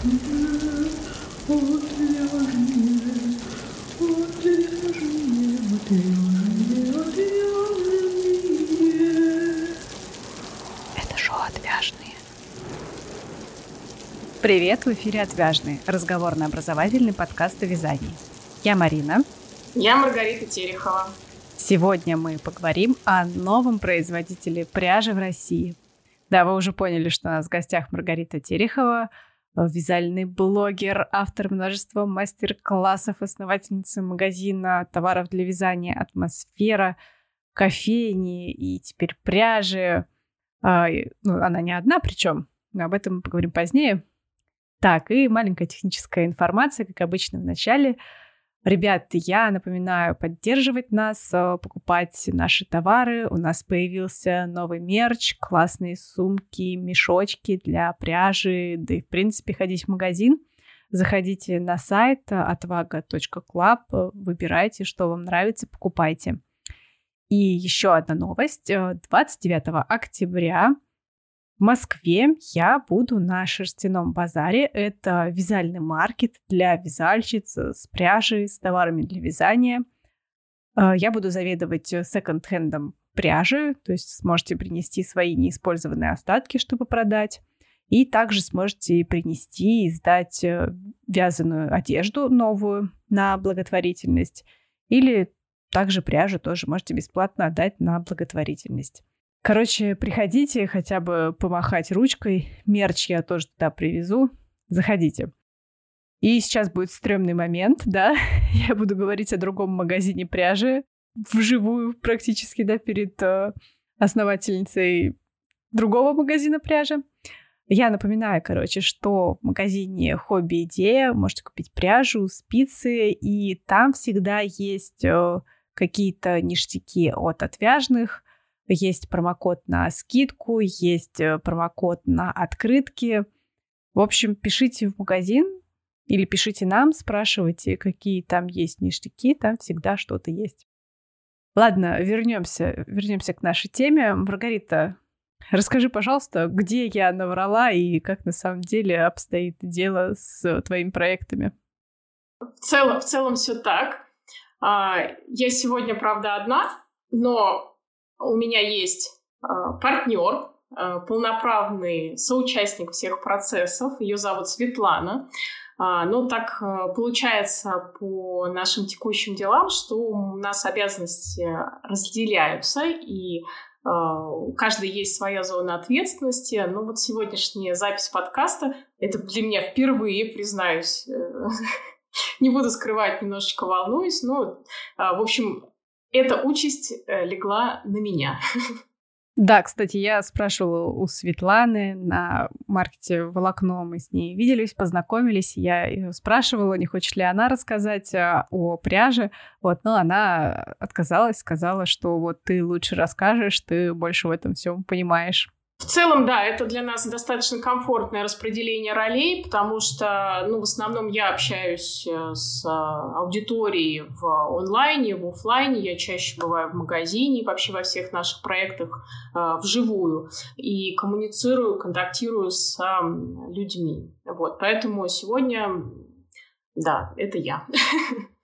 Это шоу «Отвяжные». Привет, в эфире «Отвяжные» – разговорно-образовательный подкаст о вязании. Я Марина. Я Маргарита Терехова. Сегодня мы поговорим о новом производителе пряжи в России. Да, вы уже поняли, что у нас в гостях Маргарита Терехова, вязальный блогер, автор множества мастер-классов, основательница магазина товаров для вязания «Атмосфера», кофейни и теперь пряжи. А, ну, она не одна, причем, об этом мы поговорим позднее. Так, и маленькая техническая информация, как обычно в начале – Ребят, я напоминаю поддерживать нас, э, покупать наши товары. У нас появился новый мерч, классные сумки, мешочки для пряжи, да и в принципе ходить в магазин. Заходите на сайт отвага.club, выбирайте, что вам нравится, покупайте. И еще одна новость. 29 э, октября в Москве я буду на шерстяном базаре. Это вязальный маркет для вязальщиц с пряжей, с товарами для вязания. Э, я буду заведовать секонд-хендом пряжи, то есть сможете принести свои неиспользованные остатки, чтобы продать. И также сможете принести и сдать э, вязаную одежду новую на благотворительность. Или также пряжу тоже можете бесплатно отдать на благотворительность. Короче, приходите хотя бы помахать ручкой. Мерч я тоже туда привезу. Заходите. И сейчас будет стрёмный момент, да. Я буду говорить о другом магазине пряжи вживую практически, да, перед э, основательницей другого магазина пряжи. Я напоминаю, короче, что в магазине Хобби Идея можете купить пряжу, спицы, и там всегда есть э, какие-то ништяки от отвяжных, есть промокод на скидку, есть э, промокод на открытки. В общем, пишите в магазин или пишите нам, спрашивайте, какие там есть ништяки, там всегда что-то есть. Ладно, вернемся, вернемся к нашей теме. Маргарита, расскажи, пожалуйста, где я наврала и как на самом деле обстоит дело с твоими проектами. В целом, в целом все так. А, я сегодня, правда, одна, но у меня есть а, партнер, а, полноправный соучастник всех процессов. Ее зовут Светлана. А, но так получается по нашим текущим делам, что у нас обязанности разделяются, и у каждой есть своя зона ответственности. Но вот сегодняшняя запись подкаста — это для меня впервые, признаюсь, не буду скрывать, немножечко волнуюсь. Но, в общем, эта участь э, легла на меня. Да, кстати, я спрашивала у Светланы на маркете «Волокно». Мы с ней виделись, познакомились. Я ее спрашивала, не хочет ли она рассказать а, о пряже. Вот, но она отказалась, сказала, что вот ты лучше расскажешь, ты больше в этом всем понимаешь. В целом, да, это для нас достаточно комфортное распределение ролей, потому что, ну, в основном я общаюсь э, с э, аудиторией в онлайне, в офлайне, я чаще бываю в магазине, вообще во всех наших проектах э, вживую, и коммуницирую, контактирую с людьми. Вот, поэтому сегодня, да, это я.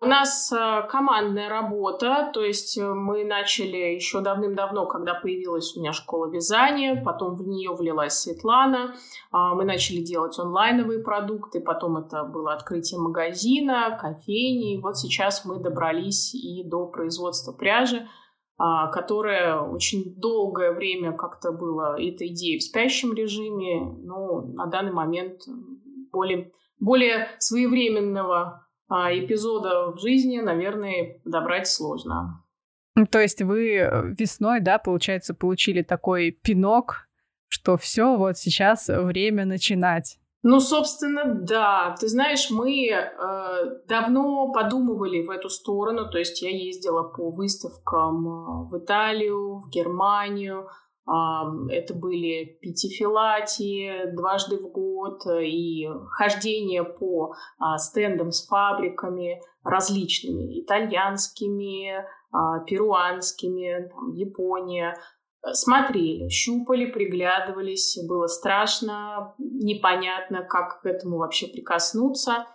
У нас э, командная работа, то есть э, мы начали еще давным-давно, когда появилась у меня школа вязания, потом в нее влилась Светлана, а, мы начали делать онлайновые продукты, потом это было открытие магазина, кофейни, и вот сейчас мы добрались и до производства пряжи, а, которое очень долгое время как-то было этой идеей в спящем режиме, но на данный момент более, более своевременного эпизода в жизни, наверное, подобрать сложно. То есть вы э, весной, да, получается, получили такой пинок, что все, вот сейчас время начинать. Ну, собственно, да. Ты знаешь, мы э, давно подумывали в эту сторону. То есть я ездила по выставкам э, в Италию, в Германию, это были пятифилатии дважды в год и хождение по а, стендам с фабриками различными, итальянскими, а, перуанскими, Япония. смотрели, щупали, приглядывались, было страшно, непонятно, как к этому вообще прикоснуться.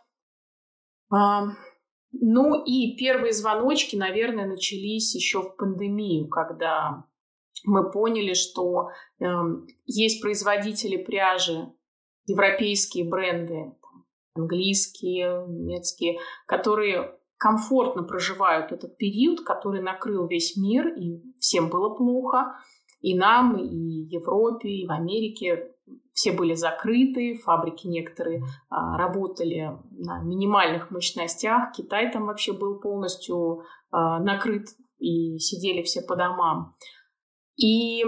Ну и первые звоночки, наверное, начались еще в пандемию, когда мы поняли, что э, есть производители пряжи, европейские бренды, английские, немецкие, которые комфортно проживают этот период, который накрыл весь мир, и всем было плохо, и нам, и Европе, и в Америке все были закрыты, фабрики некоторые а, работали на минимальных мощностях, Китай там вообще был полностью а, накрыт, и сидели все по домам. И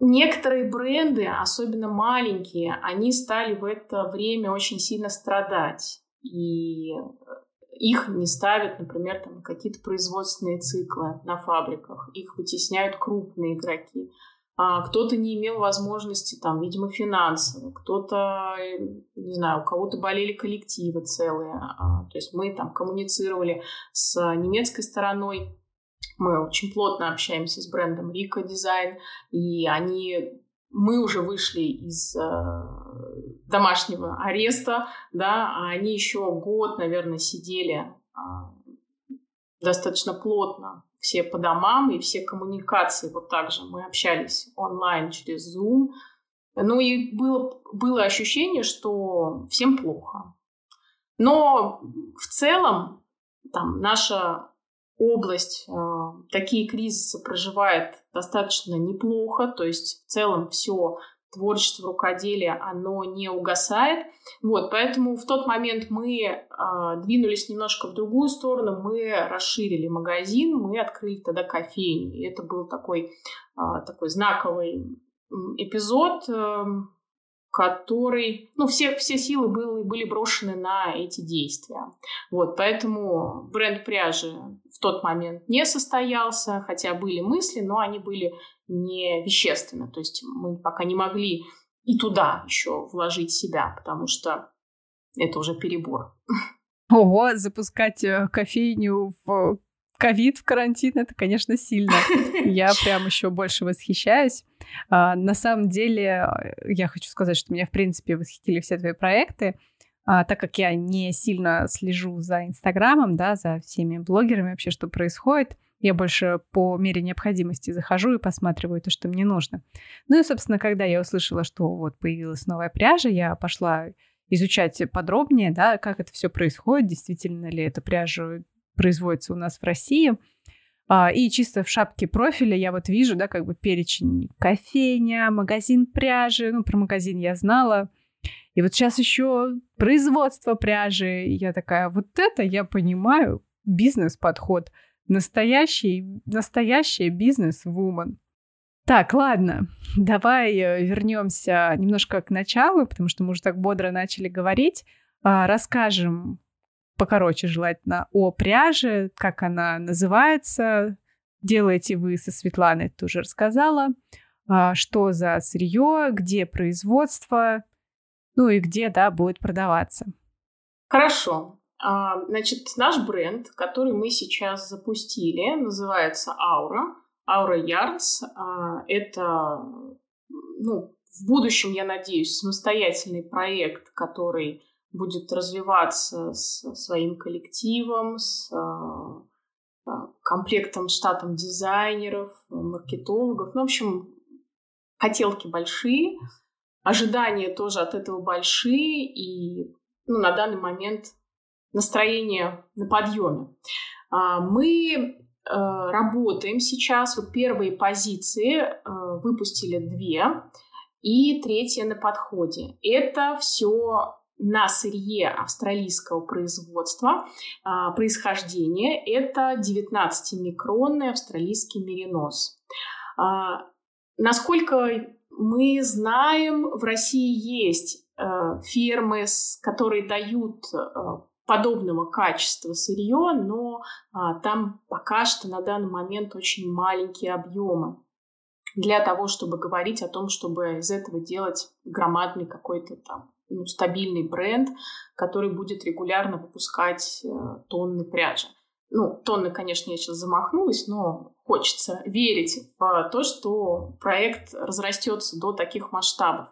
некоторые бренды, особенно маленькие, они стали в это время очень сильно страдать. И их не ставят, например, там, какие-то производственные циклы на фабриках. Их вытесняют крупные игроки. А кто-то не имел возможности, там, видимо, финансово, кто-то, не знаю, у кого-то болели коллективы целые. А, то есть мы там коммуницировали с немецкой стороной, мы очень плотно общаемся с брендом Рика Дизайн, и они мы уже вышли из э, домашнего ареста, да, а они еще год, наверное, сидели э, достаточно плотно все по домам и все коммуникации вот так же. Мы общались онлайн через Zoom. Ну и было, было ощущение, что всем плохо. Но в целом там наша область э, такие кризисы проживает достаточно неплохо, то есть в целом все творчество, рукоделие, оно не угасает. Вот, поэтому в тот момент мы э, двинулись немножко в другую сторону, мы расширили магазин, мы открыли тогда кофейню. И это был такой, э, такой знаковый эпизод, э, который, ну, все, все силы были, были брошены на эти действия. Вот, поэтому бренд пряжи в тот момент не состоялся, хотя были мысли, но они были не вещественны. То есть мы пока не могли и туда еще вложить себя, потому что это уже перебор. Ого, запускать э, кофейню в ковид, в карантин, это, конечно, сильно. Я прям еще больше восхищаюсь. А, на самом деле, я хочу сказать, что меня, в принципе, восхитили все твои проекты. А, так как я не сильно слежу за Инстаграмом, да, за всеми блогерами вообще, что происходит, я больше по мере необходимости захожу и посматриваю то, что мне нужно. Ну и, собственно, когда я услышала, что вот появилась новая пряжа, я пошла изучать подробнее, да, как это все происходит, действительно ли эта пряжа производится у нас в России. А, и чисто в шапке профиля я вот вижу, да, как бы перечень кофейня, магазин пряжи. Ну, про магазин я знала. И вот сейчас еще производство пряжи. И я такая, вот это я понимаю, бизнес-подход. Настоящий, настоящий бизнес-вумен. Так, ладно, давай э, вернемся немножко к началу, потому что мы уже так бодро начали говорить. А, расскажем покороче желательно, о пряже, как она называется, делаете вы со Светланой, тоже рассказала, а, что за сырье, где производство, ну и где, да, будет продаваться. Хорошо. А, значит, наш бренд, который мы сейчас запустили, называется Aura. Aura Yards. А, это, ну, в будущем, я надеюсь, самостоятельный проект, который будет развиваться с своим коллективом, с а, а, комплектом, штатом дизайнеров, маркетологов. Ну, в общем, хотелки большие, ожидания тоже от этого большие, и ну, на данный момент настроение на подъеме. А, мы работаем сейчас, вот первые позиции выпустили две, и третья на подходе. Это все на сырье австралийского производства а, происхождения. Это 19-микронный австралийский меринос. А, насколько мы знаем, в России есть а, фермы, которые дают а, подобного качества сырье, но а, там пока что на данный момент очень маленькие объемы для того, чтобы говорить о том, чтобы из этого делать громадный какой-то там ну, стабильный бренд, который будет регулярно выпускать э, тонны пряжи. ну, тонны, конечно, я сейчас замахнулась, но хочется верить в то, что проект разрастется до таких масштабов.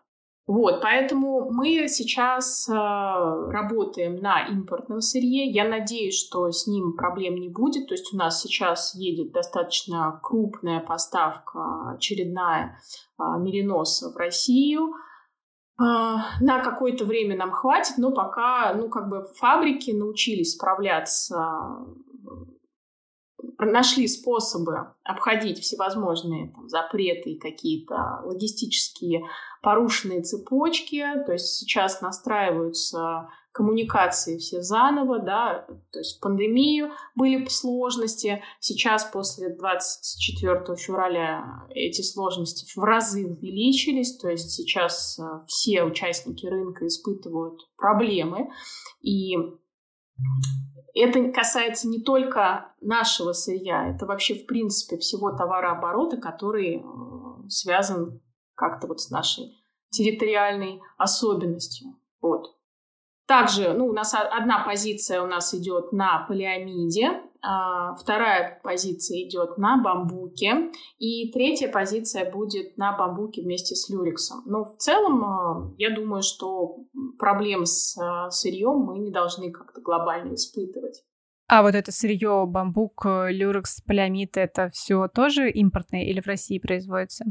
Вот, поэтому мы сейчас э, работаем на импортном сырье. Я надеюсь, что с ним проблем не будет. То есть у нас сейчас едет достаточно крупная поставка очередная э, мериноса в Россию. Э, на какое-то время нам хватит, но пока, ну, как бы фабрики научились справляться нашли способы обходить всевозможные там, запреты и какие-то логистические порушенные цепочки, то есть сейчас настраиваются коммуникации все заново, да, то есть в пандемию были сложности, сейчас после 24 февраля эти сложности в разы увеличились, то есть сейчас э, все участники рынка испытывают проблемы, и это касается не только нашего сырья, это вообще, в принципе, всего товарооборота, который э, связан как-то вот с нашей территориальной особенностью. Вот. Также, ну, у нас одна позиция у нас идет на полиамиде, а вторая позиция идет на бамбуке, и третья позиция будет на бамбуке вместе с люрексом. Но в целом, э, я думаю, что проблем с э, сырьем мы не должны как-то глобально испытывать. А вот это сырье, бамбук, люрекс, полиамид, это все тоже импортное или в России производится?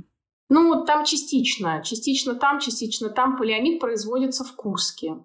Ну, там частично. Частично там, частично там. Полиамид производится в Курске.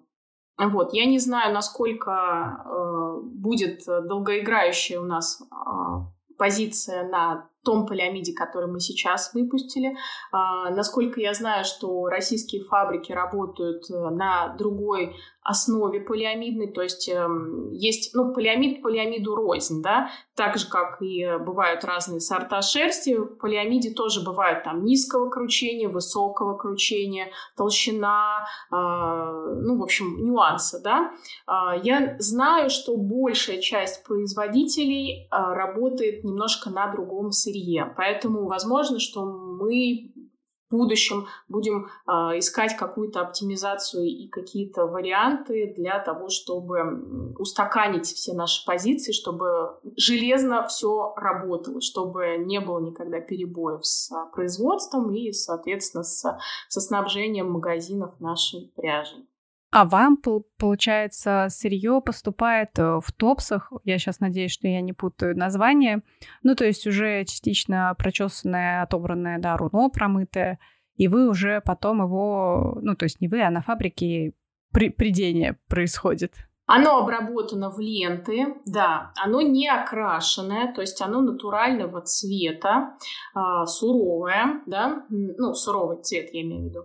Вот. Я не знаю, насколько э, будет долгоиграющая у нас э, позиция на том полиамиде, который мы сейчас выпустили. А, насколько я знаю, что российские фабрики работают э, на другой основе полиамидной, то есть э, есть, ну, полиамид полиамиду рознь, да, так же, как и бывают разные сорта шерсти, в полиамиде тоже бывают там низкого кручения, высокого кручения, толщина, э, ну, в общем, нюансы, да. Э, я знаю, что большая часть производителей э, работает немножко на другом сырье. Поэтому возможно, что мы будущем будем э, искать какую-то оптимизацию и какие-то варианты для того, чтобы устаканить все наши позиции, чтобы железно все работало, чтобы не было никогда перебоев с производством и, соответственно, с, со снабжением магазинов нашей пряжи. А вам, получается, сырье поступает э, в топсах. Я сейчас надеюсь, что я не путаю название. Ну, то есть уже частично прочесанное, отобранное, да, руно промытое. И вы уже потом его, ну, то есть не вы, а на фабрике при, придение происходит. Оно обработано в ленты, да, оно не окрашенное, то есть оно натурального цвета, э, суровое, да, ну, суровый цвет я имею в виду.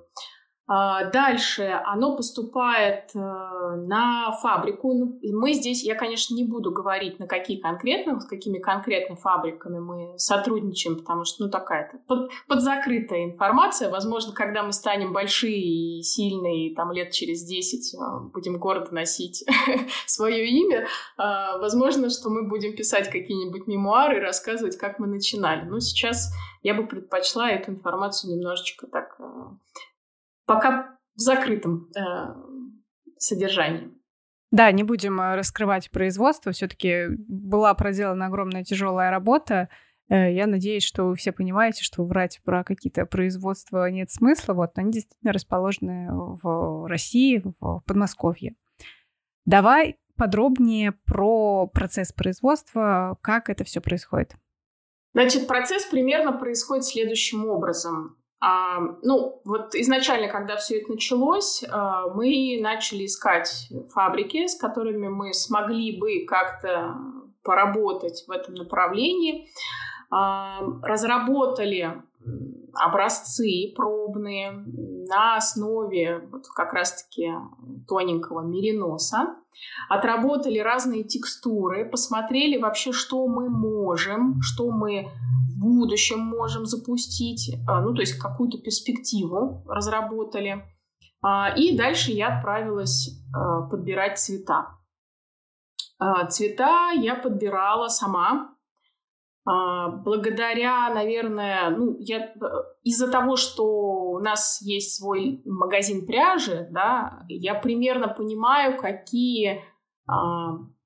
А, дальше оно поступает э, на фабрику. Ну, мы здесь, я, конечно, не буду говорить, на какие конкретно, с какими конкретно фабриками мы сотрудничаем, потому что, ну, такая-то под, подзакрытая информация. Возможно, когда мы станем большие и сильные, там, лет через 10 э, будем гордо носить свое имя, а, возможно, что мы будем писать какие-нибудь мемуары и рассказывать, как мы начинали. Но сейчас я бы предпочла эту информацию немножечко так э, пока в закрытом э, содержании. Да, не будем э, раскрывать производство. Все-таки была проделана огромная тяжелая работа. Э, я надеюсь, что вы все понимаете, что врать про какие-то производства нет смысла. Вот они действительно расположены в России, в Подмосковье. Давай подробнее про процесс производства, как это все происходит. Значит, процесс примерно происходит следующим образом. А, ну, вот изначально, когда все это началось, а, мы начали искать фабрики, с которыми мы смогли бы как-то поработать в этом направлении. А, разработали образцы пробные на основе вот как раз-таки тоненького мериноса. Отработали разные текстуры, посмотрели вообще, что мы можем, что мы в будущем можем запустить, а, ну, то есть какую-то перспективу разработали. А, и дальше я отправилась а, подбирать цвета. Цвета я подбирала сама, благодаря, наверное, ну, я из-за того, что у нас есть свой магазин пряжи, да, я примерно понимаю, какие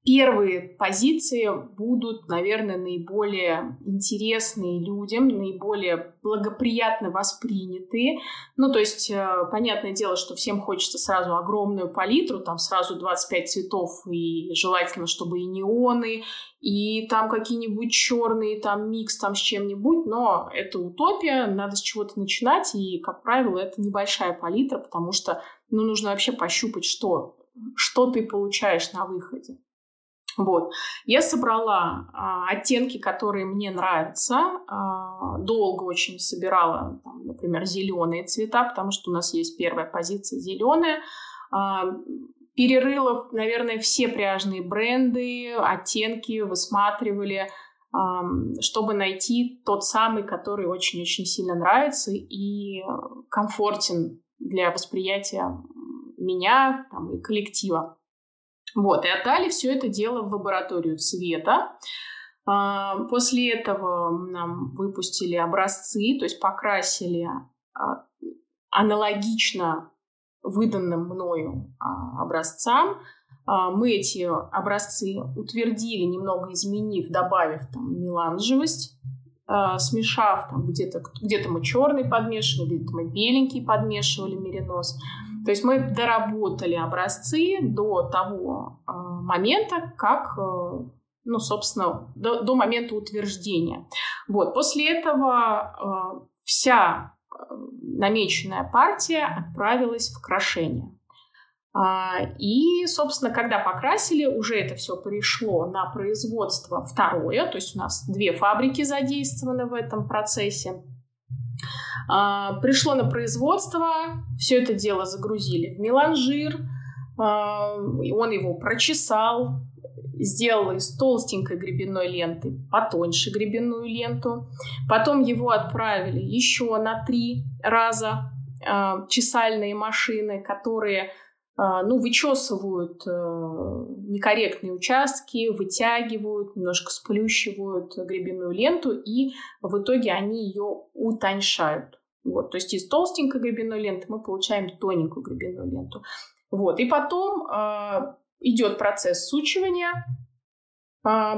первые позиции будут, наверное, наиболее интересные людям, наиболее благоприятно воспринятые. Ну, то есть, э, понятное дело, что всем хочется сразу огромную палитру, там сразу 25 цветов, и желательно, чтобы и неоны, и там какие-нибудь черные, там микс там с чем-нибудь, но это утопия, надо с чего-то начинать, и, как правило, это небольшая палитра, потому что, ну, нужно вообще пощупать, что, что ты получаешь на выходе. Вот. Я собрала а, оттенки, которые мне нравятся. А, долго очень собирала, там, например, зеленые цвета, потому что у нас есть первая позиция зеленая. А, перерыла, наверное, все пряжные бренды, оттенки, высматривали, а, чтобы найти тот самый, который очень-очень сильно нравится и комфортен для восприятия меня там, и коллектива. Вот, и отдали все это дело в лабораторию цвета. А, после этого нам выпустили образцы, то есть покрасили а, аналогично выданным мною а, образцам. Мы эти образцы утвердили, немного изменив, добавив там меланжевость, смешав там где-то где мы черный подмешивали, где-то мы беленький подмешивали меринос. То есть мы доработали образцы до того э, момента, как, э, ну, собственно, до, до момента утверждения. Вот. После этого вся намеченная партия отправилась в крашение. А, и, собственно, когда покрасили, уже это все пришло на производство второе, то есть у нас две фабрики задействованы в этом процессе. А, пришло на производство, все это дело загрузили в меланжир, а, он его прочесал, сделал из толстенькой гребенной ленты потоньше гребенную ленту. Потом его отправили еще на три раза чесальные машины, которые ну, вычесывают э, некорректные участки, вытягивают, немножко сплющивают гребенную ленту, и в итоге они ее утоньшают. Вот, то есть из толстенькой гребенной ленты мы получаем тоненькую гребенную ленту. Вот, и потом э, идет процесс сучивания. Э,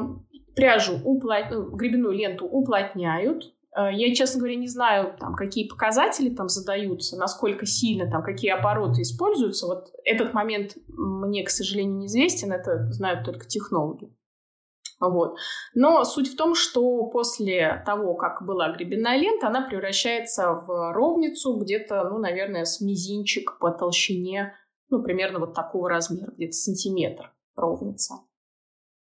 пряжу уплот... Ну, гребенную ленту уплотняют, я, честно говоря, не знаю, там, какие показатели там задаются, насколько сильно, там, какие обороты используются. Вот этот момент мне, к сожалению, неизвестен, это знают только технологи. Вот. Но суть в том, что после того, как была гребенная лента, она превращается в ровницу где-то, ну, наверное, с мизинчик по толщине, ну, примерно вот такого размера, где-то сантиметр ровница.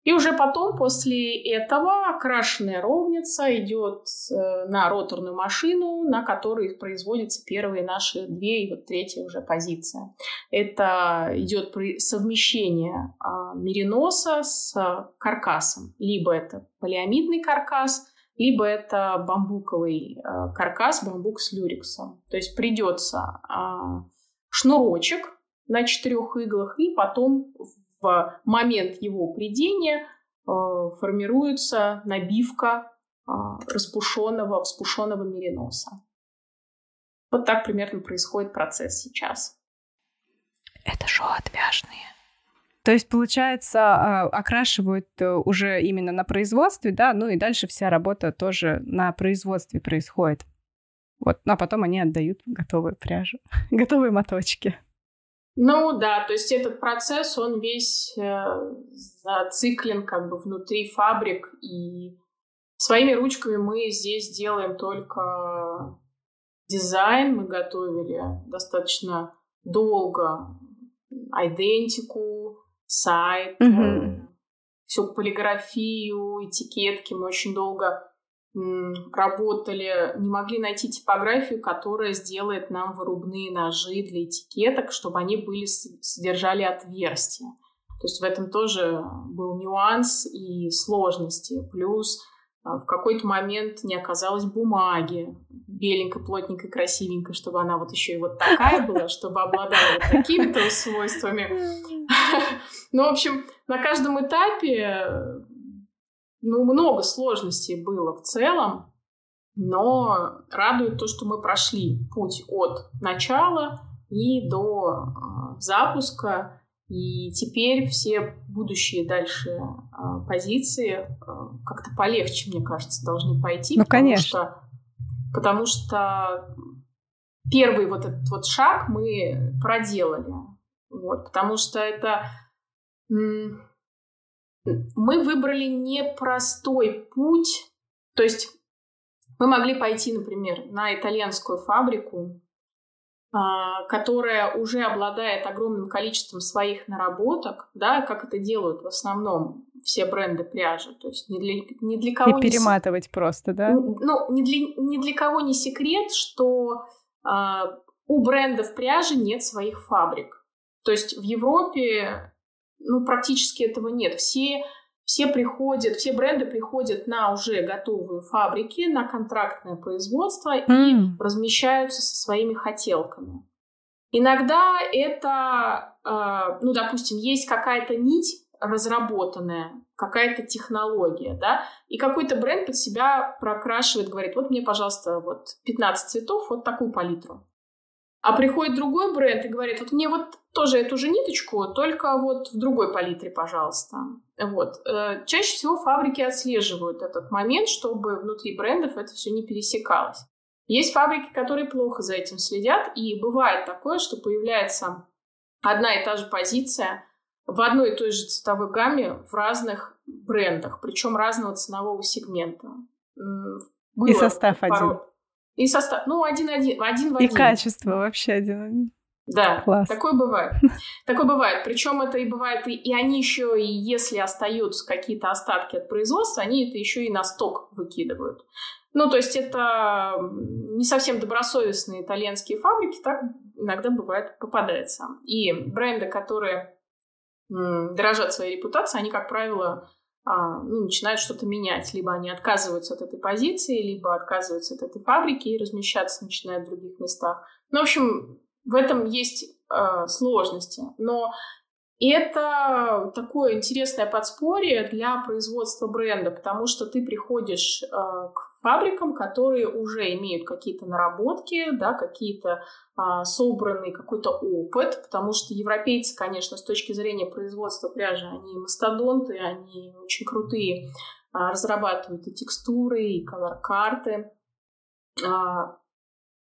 И уже потом, после этого, окрашенная ровница идет э, на роторную машину, на которой производятся первые наши две и вот третья уже позиция. Это идет совмещение а, мериноса с каркасом. Либо это полиамидный каркас, либо это бамбуковый э, каркас, бамбук с люрексом. То есть придется а, шнурочек на четырех иглах и потом в момент его придения э, формируется набивка э, распушенного, вспушенного мериноса. Вот так примерно происходит процесс сейчас. Это шоу отвяжные. То есть, получается, а, окрашивают э, уже именно на производстве, да, ну и дальше вся работа тоже на производстве происходит. Вот, ну, а потом они отдают готовую пряжу, готовые моточки. Ну да, то есть этот процесс, он весь э, зациклен как бы внутри фабрик, и своими ручками мы здесь делаем только дизайн, мы готовили достаточно долго идентику, сайт, mm-hmm. всю полиграфию, этикетки, мы очень долго работали, не могли найти типографию, которая сделает нам вырубные ножи для этикеток, чтобы они были, содержали отверстия. То есть в этом тоже был нюанс и сложности. Плюс а, в какой-то момент не оказалось бумаги беленькой, плотненькой, красивенькой, чтобы она вот еще и вот такая была, чтобы обладала вот такими-то свойствами. Ну, в общем, на каждом этапе ну, много сложностей было в целом, но радует то, что мы прошли путь от начала и до э, запуска. И теперь все будущие дальше э, позиции э, как-то полегче, мне кажется, должны пойти. Ну, конечно. Что, потому что первый вот этот вот шаг мы проделали. Вот, потому что это... Мы выбрали непростой путь. То есть мы могли пойти, например, на итальянскую фабрику, а, которая уже обладает огромным количеством своих наработок, да, как это делают в основном все бренды пряжи, то есть ни для, ни для кого... И перематывать не, просто, да? Ну, ни для, ни для кого не секрет, что а, у брендов пряжи нет своих фабрик. То есть в Европе ну, практически этого нет. Все все приходят, все бренды приходят на уже готовые фабрики, на контрактное производство mm. и размещаются со своими хотелками. Иногда это, э, ну, допустим, есть какая-то нить разработанная, какая-то технология, да, и какой-то бренд под себя прокрашивает, говорит, вот мне, пожалуйста, вот 15 цветов, вот такую палитру. А приходит другой бренд и говорит, вот мне вот тоже эту же ниточку, только вот в другой палитре, пожалуйста. Вот. Э, чаще всего фабрики отслеживают этот момент, чтобы внутри брендов это все не пересекалось. Есть фабрики, которые плохо за этим следят, и бывает такое, что появляется одна и та же позиция в одной и той же цветовой гамме в разных брендах, причем разного ценового сегмента. Было и состав пару... один. И состав, ну, один-один, один в один. И качество вообще один. Да, Класс. такое бывает. Такое бывает. Причем это и бывает, и, и они еще, и если остаются какие-то остатки от производства, они это еще и на сток выкидывают. Ну, то есть это не совсем добросовестные итальянские фабрики, так иногда бывает попадается. И бренды, которые дорожат своей репутацией, они, как правило, ну, начинают что-то менять. Либо они отказываются от этой позиции, либо отказываются от этой фабрики и размещаться начинают в других местах. Ну, в общем, в этом есть э, сложности. Но это такое интересное подспорье для производства бренда, потому что ты приходишь э, к фабрикам, которые уже имеют какие-то наработки, да, какие-то э, собранный какой-то опыт, потому что европейцы, конечно, с точки зрения производства пряжи, они мастодонты, они очень крутые, э, разрабатывают и текстуры, и колор-карты. Э,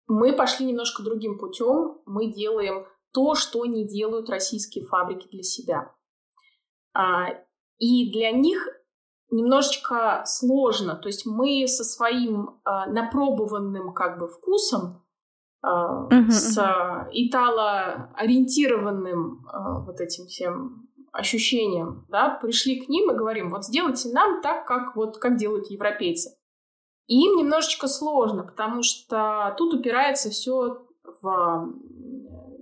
мы пошли немножко другим путем. Мы делаем то, что не делают российские фабрики для себя. А, и для них немножечко сложно. То есть мы со своим а, напробованным как бы вкусом, uh-huh, с uh-huh. итало-ориентированным вот этим всем ощущением, да, пришли к ним и говорим, вот сделайте нам так, как вот как делают европейцы. И им немножечко сложно, потому что тут упирается все в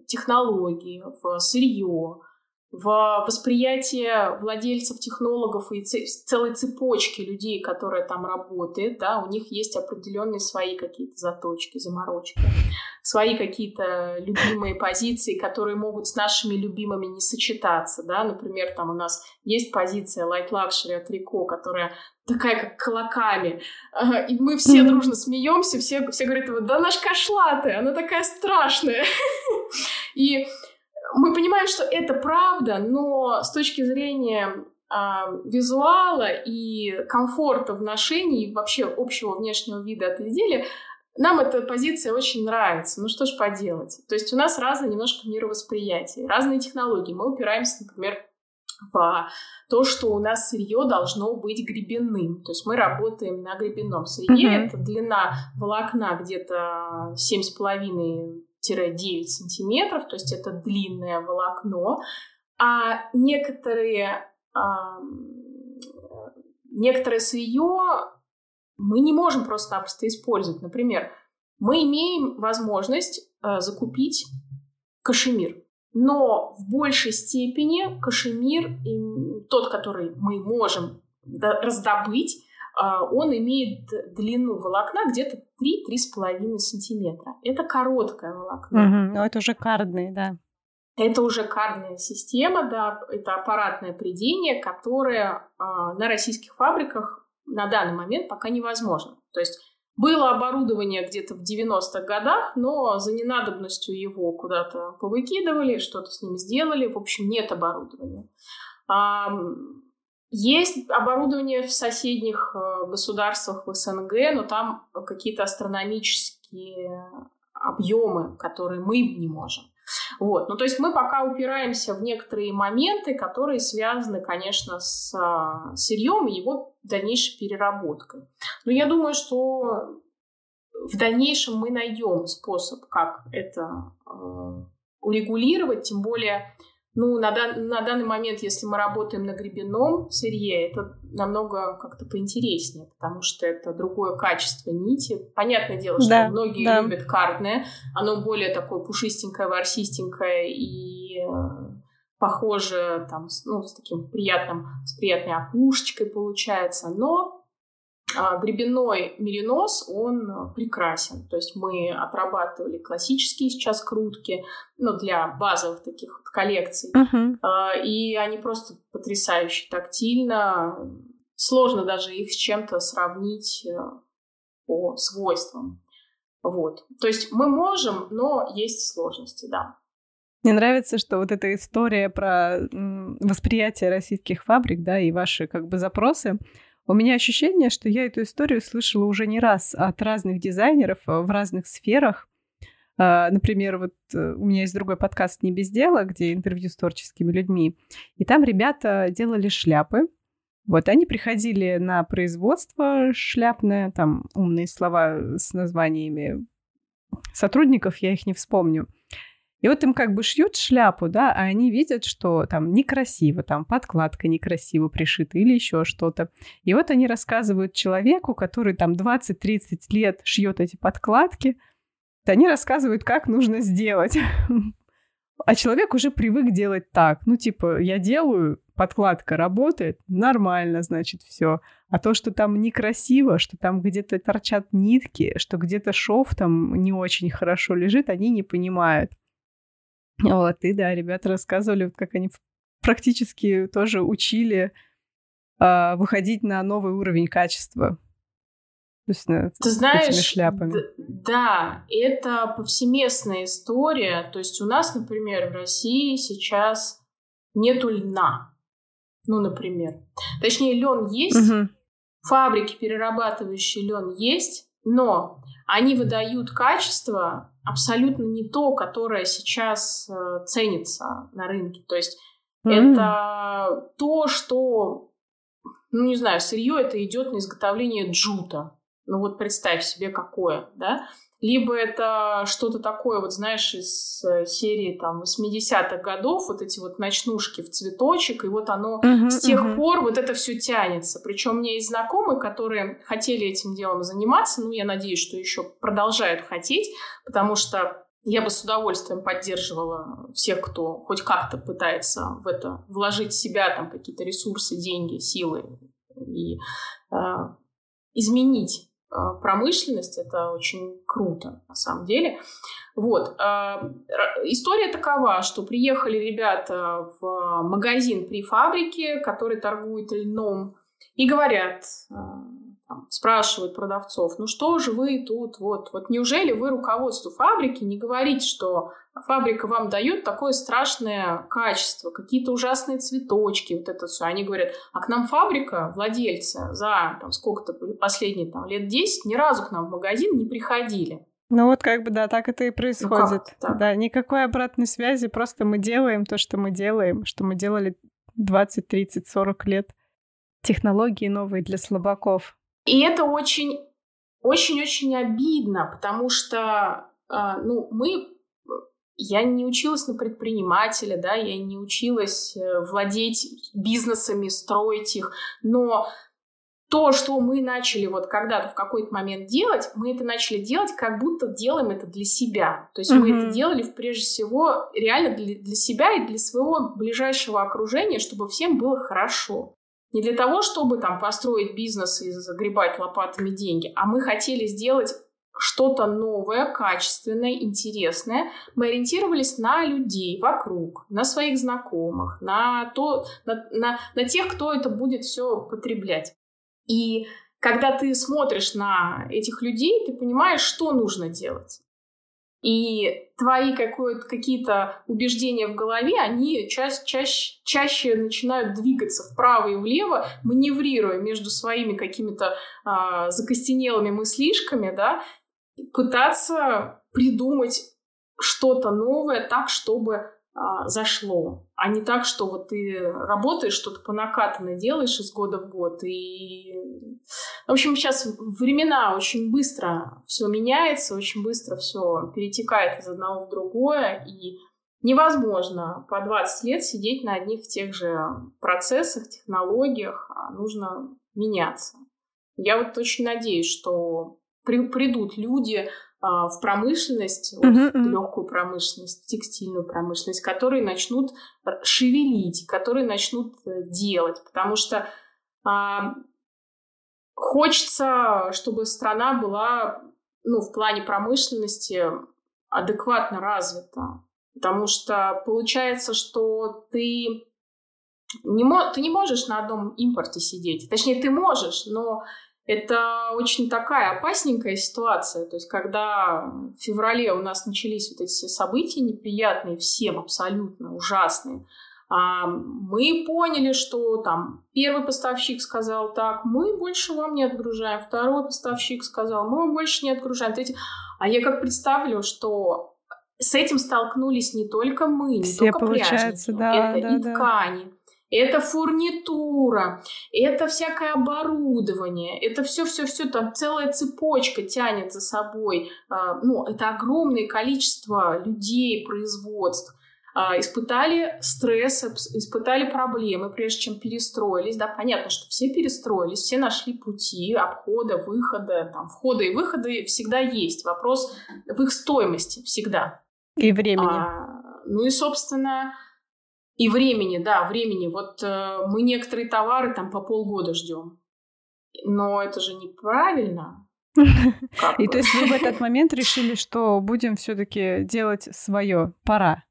технологии, в сырье, в восприятие владельцев, технологов и целой цепочки людей, которые там работают, да, у них есть определенные свои какие-то заточки, заморочки, свои какие-то любимые позиции, которые могут с нашими любимыми не сочетаться, да, например, там у нас есть позиция Light Luxury от Рико, которая такая, как колоками. И мы все mm-hmm. дружно смеемся, все, все говорят, да наш кошлатая, она такая страшная. И мы понимаем, что это правда, но с точки зрения а, визуала и комфорта в ношении, и вообще общего внешнего вида от изделия, нам эта позиция очень нравится. Ну что ж поделать? То есть у нас разное немножко мировосприятие, разные технологии. Мы упираемся, например, в то, что у нас сырье должно быть гребенным. То есть мы работаем на гребенном сырье. Mm-hmm. Это длина волокна где-то 7,5 9 сантиметров, то есть это длинное волокно, а некоторые, а, некоторое сырье мы не можем просто-напросто использовать. Например, мы имеем возможность а, закупить кашемир, но в большей степени кашемир, тот, который мы можем раздобыть, он имеет длину волокна где-то 3-3,5 сантиметра. Это короткое волокно. Угу, но это уже кардные, да. Это уже кардная система, да, это аппаратное придение, которое э, на российских фабриках на данный момент пока невозможно. То есть Было оборудование где-то в 90-х годах, но за ненадобностью его куда-то повыкидывали, что-то с ним сделали. В общем, нет оборудования. Есть оборудование в соседних э, государствах в СНГ, но там какие-то астрономические объемы, которые мы не можем. Вот. Ну, то есть мы пока упираемся в некоторые моменты, которые связаны, конечно, с а, сырьем и его дальнейшей переработкой. Но я думаю, что в дальнейшем мы найдем способ, как это э, урегулировать, тем более ну, на, дан, на данный момент, если мы работаем на гребенном сырье, это намного как-то поинтереснее, потому что это другое качество нити. Понятное дело, что да, многие да. любят картное, оно более такое пушистенькое, ворсистенькое и э, похоже там, ну, с таким приятным, с приятной опушечкой получается, но гребенной меринос, он э, прекрасен. То есть мы отрабатывали классические сейчас крутки, ну, для базовых таких вот коллекций. Uh-huh. И они просто потрясающие тактильно. Сложно даже их с чем-то сравнить э, по свойствам. Вот. То есть мы можем, но есть сложности, да. Мне нравится, что вот эта история про восприятие российских фабрик, да, и ваши как бы запросы, у меня ощущение, что я эту историю слышала уже не раз от разных дизайнеров э, в разных сферах. А, например, вот э, у меня есть другой подкаст «Не без дела», где интервью с творческими людьми. И там ребята делали шляпы. Вот они приходили на производство шляпное, там умные слова с названиями сотрудников, я их не вспомню. И вот им как бы шьют шляпу, да, а они видят, что там некрасиво, там подкладка некрасиво пришита или еще что-то. И вот они рассказывают человеку, который там 20-30 лет шьет эти подкладки, они рассказывают, как нужно сделать. А человек уже привык делать так. Ну, типа, я делаю, подкладка работает, нормально, значит, все. А то, что там некрасиво, что там где-то торчат нитки, что где-то шов там не очень хорошо лежит, они не понимают. Вот, и да, ребята рассказывали, как они практически тоже учили э, выходить на новый уровень качества. То есть, ну, Ты знаешь, шляпами. да, это повсеместная история. То есть у нас, например, в России сейчас нету льна. Ну, например. Точнее, лен есть, угу. фабрики, перерабатывающие лен есть, но они выдают качество абсолютно не то, которое сейчас э, ценится на рынке. То есть mm-hmm. это то, что, ну не знаю, сырье это идет на изготовление джута. Ну вот представь себе какое, да? Либо это что-то такое, вот знаешь, из э, серии там 80-х годов, вот эти вот ночнушки в цветочек, и вот оно uh-huh, с тех uh-huh. пор вот это все тянется. Причем у меня есть знакомые, которые хотели этим делом заниматься, ну, я надеюсь, что еще продолжают хотеть, потому что я бы с удовольствием поддерживала всех, кто хоть как-то пытается в это вложить себя там какие-то ресурсы, деньги, силы и э, изменить промышленность, это очень круто на самом деле. Вот. А, история такова, что приехали ребята в магазин при фабрике, который торгует льном, и говорят, а, спрашивают продавцов, ну что же вы тут, вот, вот неужели вы руководству фабрики не говорите, что фабрика вам дает такое страшное качество, какие-то ужасные цветочки, вот это все. Они говорят, а к нам фабрика, владельцы, за там, сколько-то последние там, лет 10 ни разу к нам в магазин не приходили. Ну вот как бы да, так это и происходит. Ну да, никакой обратной связи, просто мы делаем то, что мы делаем, что мы делали 20, 30, 40 лет. Технологии новые для слабаков. И это очень, очень-очень обидно, потому что, э, ну, мы я не училась на предпринимателя, да, я не училась э, владеть бизнесами, строить их, но то, что мы начали вот когда-то в какой-то момент делать, мы это начали делать, как будто делаем это для себя. То есть mm-hmm. мы это делали прежде всего реально для, для себя и для своего ближайшего окружения, чтобы всем было хорошо. Не для того, чтобы там построить бизнес и загребать лопатами деньги, а мы хотели сделать что-то новое, качественное, интересное. Мы ориентировались на людей вокруг, на своих знакомых, на, то, на, на, на тех, кто это будет все потреблять. И когда ты смотришь на этих людей, ты понимаешь, что нужно делать. И твои какие-то убеждения в голове, они ча- чаще, чаще начинают двигаться вправо и влево, маневрируя между своими какими-то а, закостенелыми мыслишками, да, пытаться придумать что-то новое так, чтобы а, зашло, а не так, что вот ты работаешь, что-то по накатанной делаешь из года в год. И, в общем, сейчас времена очень быстро все меняется, очень быстро все перетекает из одного в другое, и невозможно по 20 лет сидеть на одних тех же процессах, технологиях, а нужно меняться. Я вот очень надеюсь, что при, придут люди, в промышленность, вот, uh-huh, в легкую промышленность, текстильную промышленность, которые начнут шевелить, которые начнут э, делать, потому что а, хочется, чтобы страна была, ну, в плане промышленности адекватно развита, потому что получается, что ты не, ты не можешь на одном импорте сидеть, точнее, ты можешь, но это очень такая опасненькая ситуация. То есть, когда в феврале у нас начались вот эти все события неприятные, всем абсолютно ужасные, а, мы поняли, что там первый поставщик сказал так, мы больше вам не отгружаем, второй поставщик сказал, мы вам больше не отгружаем, третий. А я как представлю, что с этим столкнулись не только мы, не Все только пряжники, да, это да, и да. ткани, это фурнитура, это всякое оборудование, это все-все-все, там целая цепочка тянет за собой. А, ну, это огромное количество людей, производств а, испытали стресс, испытали проблемы, прежде чем перестроились. Да, понятно, что все перестроились, все нашли пути обхода, выхода, там, входа и выхода всегда есть. Вопрос в их стоимости всегда. И времени. А, ну и, собственно, и времени, да, времени. Вот э, мы некоторые товары там по полгода ждем. Но это же неправильно. И то есть вы в этот момент решили, что будем все-таки делать свое, пора.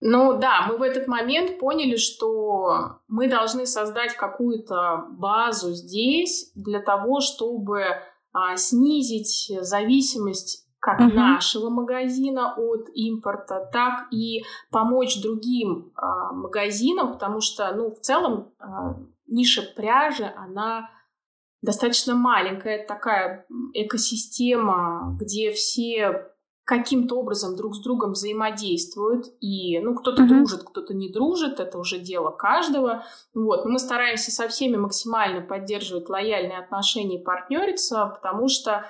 Ну да, мы в этот момент поняли, что мы должны создать какую-то базу здесь для того, чтобы а, снизить зависимость как uh-huh. нашего магазина от импорта, так и помочь другим э, магазинам, потому что, ну, в целом э, ниша пряжи, она достаточно маленькая, такая экосистема, где все каким-то образом друг с другом взаимодействуют, и, ну, кто-то uh-huh. дружит, кто-то не дружит, это уже дело каждого, вот, но мы стараемся со всеми максимально поддерживать лояльные отношения и партнериться, потому что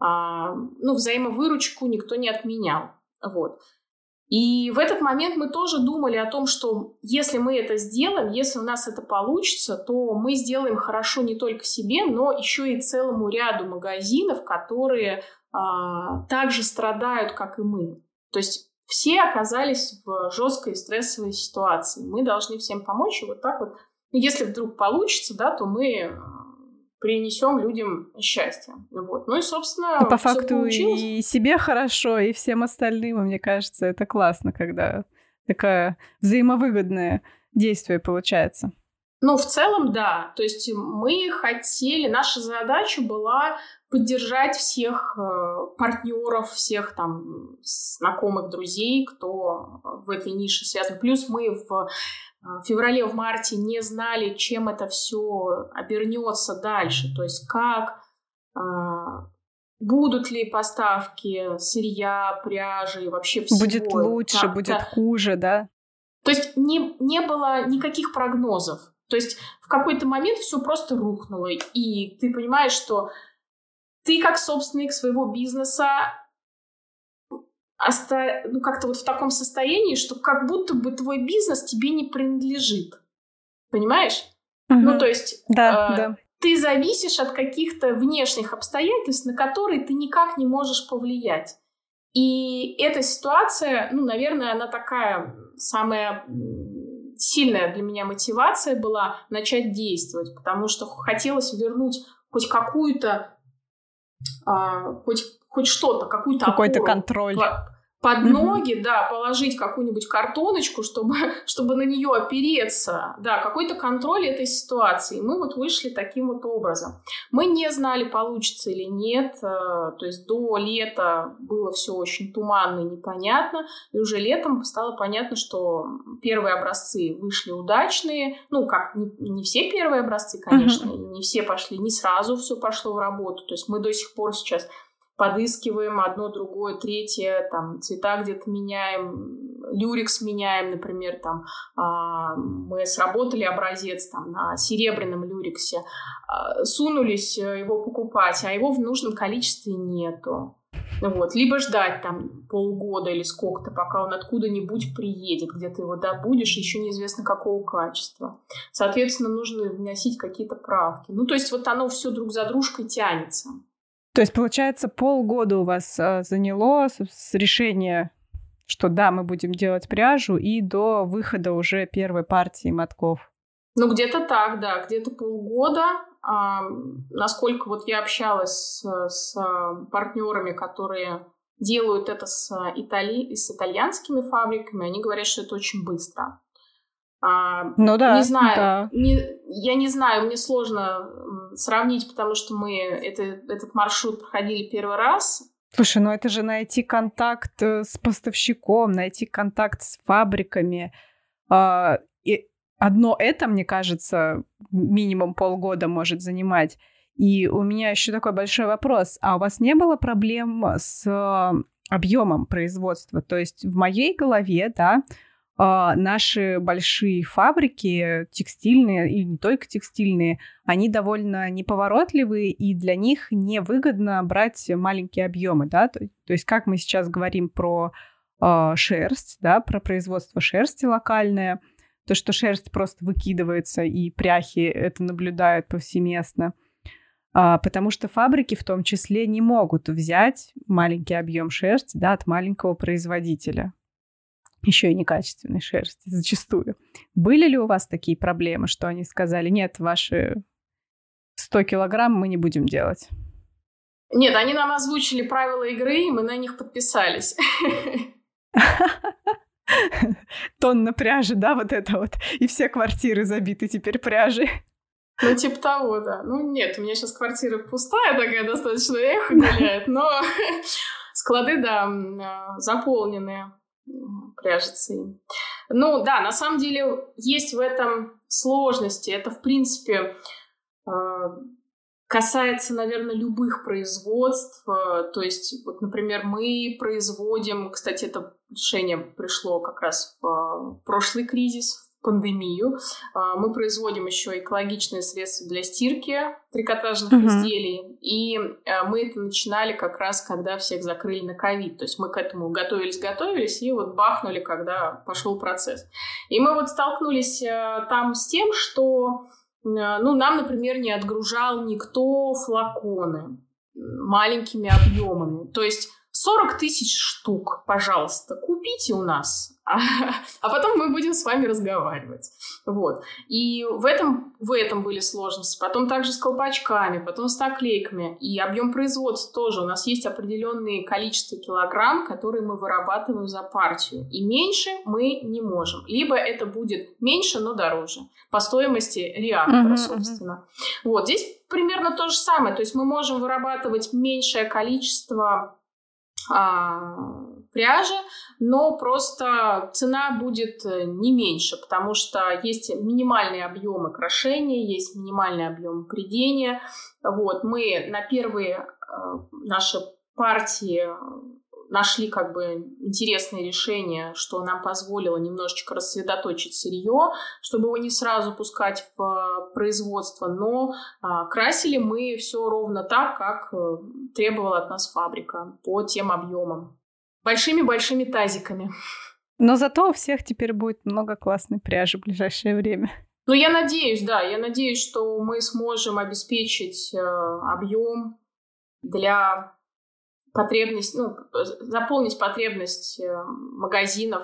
ну, взаимовыручку никто не отменял. Вот. И в этот момент мы тоже думали о том, что если мы это сделаем, если у нас это получится, то мы сделаем хорошо не только себе, но еще и целому ряду магазинов, которые а, также страдают, как и мы. То есть все оказались в жесткой стрессовой ситуации. Мы должны всем помочь, и вот так вот. Если вдруг получится, да, то мы принесем людям счастье. Вот. Ну и, собственно, и по факту получилось. и себе хорошо, и всем остальным, мне кажется, это классно, когда такое взаимовыгодное действие получается. Ну, в целом, да. То есть мы хотели, наша задача была поддержать всех э, партнеров, всех там знакомых, друзей, кто в этой нише связан. Плюс мы в в феврале, в марте не знали, чем это все обернется дальше, то есть как, а, будут ли поставки сырья, пряжи и вообще всего. Будет лучше, как, будет хуже, да? То есть не, не было никаких прогнозов. То есть в какой-то момент все просто рухнуло, и ты понимаешь, что ты как собственник своего бизнеса оста... ну, как-то вот в таком состоянии, что как будто бы твой бизнес тебе не принадлежит. Понимаешь? Угу. Ну, то есть да, э, да. ты зависишь от каких-то внешних обстоятельств, на которые ты никак не можешь повлиять. И эта ситуация, ну, наверное, она такая самая сильная для меня мотивация была начать действовать, потому что хотелось вернуть хоть какую-то, а, хоть хоть что-то, какую-то Какой-то контроль. Под ноги, mm-hmm. да, положить какую-нибудь картоночку, чтобы, чтобы на нее опереться, да, какой-то контроль этой ситуации. Мы вот вышли таким вот образом. Мы не знали, получится или нет, э, то есть до лета было все очень туманно и непонятно, и уже летом стало понятно, что первые образцы вышли удачные, ну, как, не, не все первые образцы, конечно, mm-hmm. не все пошли, не сразу все пошло в работу, то есть мы до сих пор сейчас подыскиваем одно, другое, третье, там, цвета где-то меняем, люрикс меняем, например, там, э, мы сработали образец там на серебряном люриксе, э, сунулись его покупать, а его в нужном количестве нету. Вот. Либо ждать там полгода или сколько-то, пока он откуда-нибудь приедет, где ты его добудешь, еще неизвестно какого качества. Соответственно, нужно вносить какие-то правки. Ну, то есть вот оно все друг за дружкой тянется. То есть, получается, полгода у вас а, заняло с, решения, что да, мы будем делать пряжу, и до выхода уже первой партии мотков. Ну, где-то так, да, где-то полгода. А, насколько вот я общалась с, с партнерами, которые делают это с, итали... с итальянскими фабриками, они говорят, что это очень быстро. А, ну да. Не знаю, да. Не, я не знаю, мне сложно сравнить, потому что мы это, этот маршрут проходили первый раз. Слушай, ну это же найти контакт э, с поставщиком, найти контакт с фабриками. А, и одно это, мне кажется, минимум полгода может занимать. И у меня еще такой большой вопрос. А у вас не было проблем с объемом производства? То есть в моей голове, да, наши большие фабрики, текстильные и не только текстильные, они довольно неповоротливые, и для них невыгодно брать маленькие объемы, да, то, то есть как мы сейчас говорим про э, шерсть, да, про производство шерсти локальное, то, что шерсть просто выкидывается, и пряхи это наблюдают повсеместно, а, потому что фабрики в том числе не могут взять маленький объем шерсти, да, от маленького производителя еще и некачественной шерсти зачастую. Были ли у вас такие проблемы, что они сказали, нет, ваши 100 килограмм мы не будем делать? Нет, они нам озвучили правила игры, и мы на них подписались. Тонна пряжи, да, вот это вот. И все квартиры забиты теперь пряжей. Ну, типа того, да. Ну, нет, у меня сейчас квартира пустая такая, достаточно эхо гуляет, но склады, да, а, заполненные пряжется им. Ну да, на самом деле есть в этом сложности. Это, в принципе, э, касается, наверное, любых производств. То есть, вот, например, мы производим, кстати, это решение пришло как раз в э, прошлый кризис, пандемию. А, мы производим еще экологичные средства для стирки трикотажных uh-huh. изделий. И а, мы это начинали как раз, когда всех закрыли на ковид. То есть мы к этому готовились-готовились и вот бахнули, когда пошел процесс. И мы вот столкнулись а, там с тем, что ну, нам, например, не отгружал никто флаконы маленькими объемами. То есть 40 тысяч штук, пожалуйста, купите у нас, а, а потом мы будем с вами разговаривать. Вот. И в этом, в этом были сложности. Потом также с колпачками, потом с наклейками. И объем производства тоже. У нас есть определенное количество килограмм, которые мы вырабатываем за партию. И меньше мы не можем. Либо это будет меньше, но дороже. По стоимости реактора, uh-huh, собственно. Вот. Здесь примерно то же самое. То есть мы можем вырабатывать меньшее количество а, пряжи, но просто цена будет э, не меньше, потому что есть минимальные объемы крошения, есть минимальный объем придения. Вот, мы на первые э, наши партии нашли как бы интересное решение, что нам позволило немножечко рассредоточить сырье, чтобы его не сразу пускать в э, производство, но а, красили мы все ровно так, как э, требовала от нас фабрика по тем объемам. Большими-большими тазиками. Но зато у всех теперь будет много классной пряжи в ближайшее время. Ну, я надеюсь, да, я надеюсь, что мы сможем обеспечить э, объем для потребность, ну, заполнить потребность э, магазинов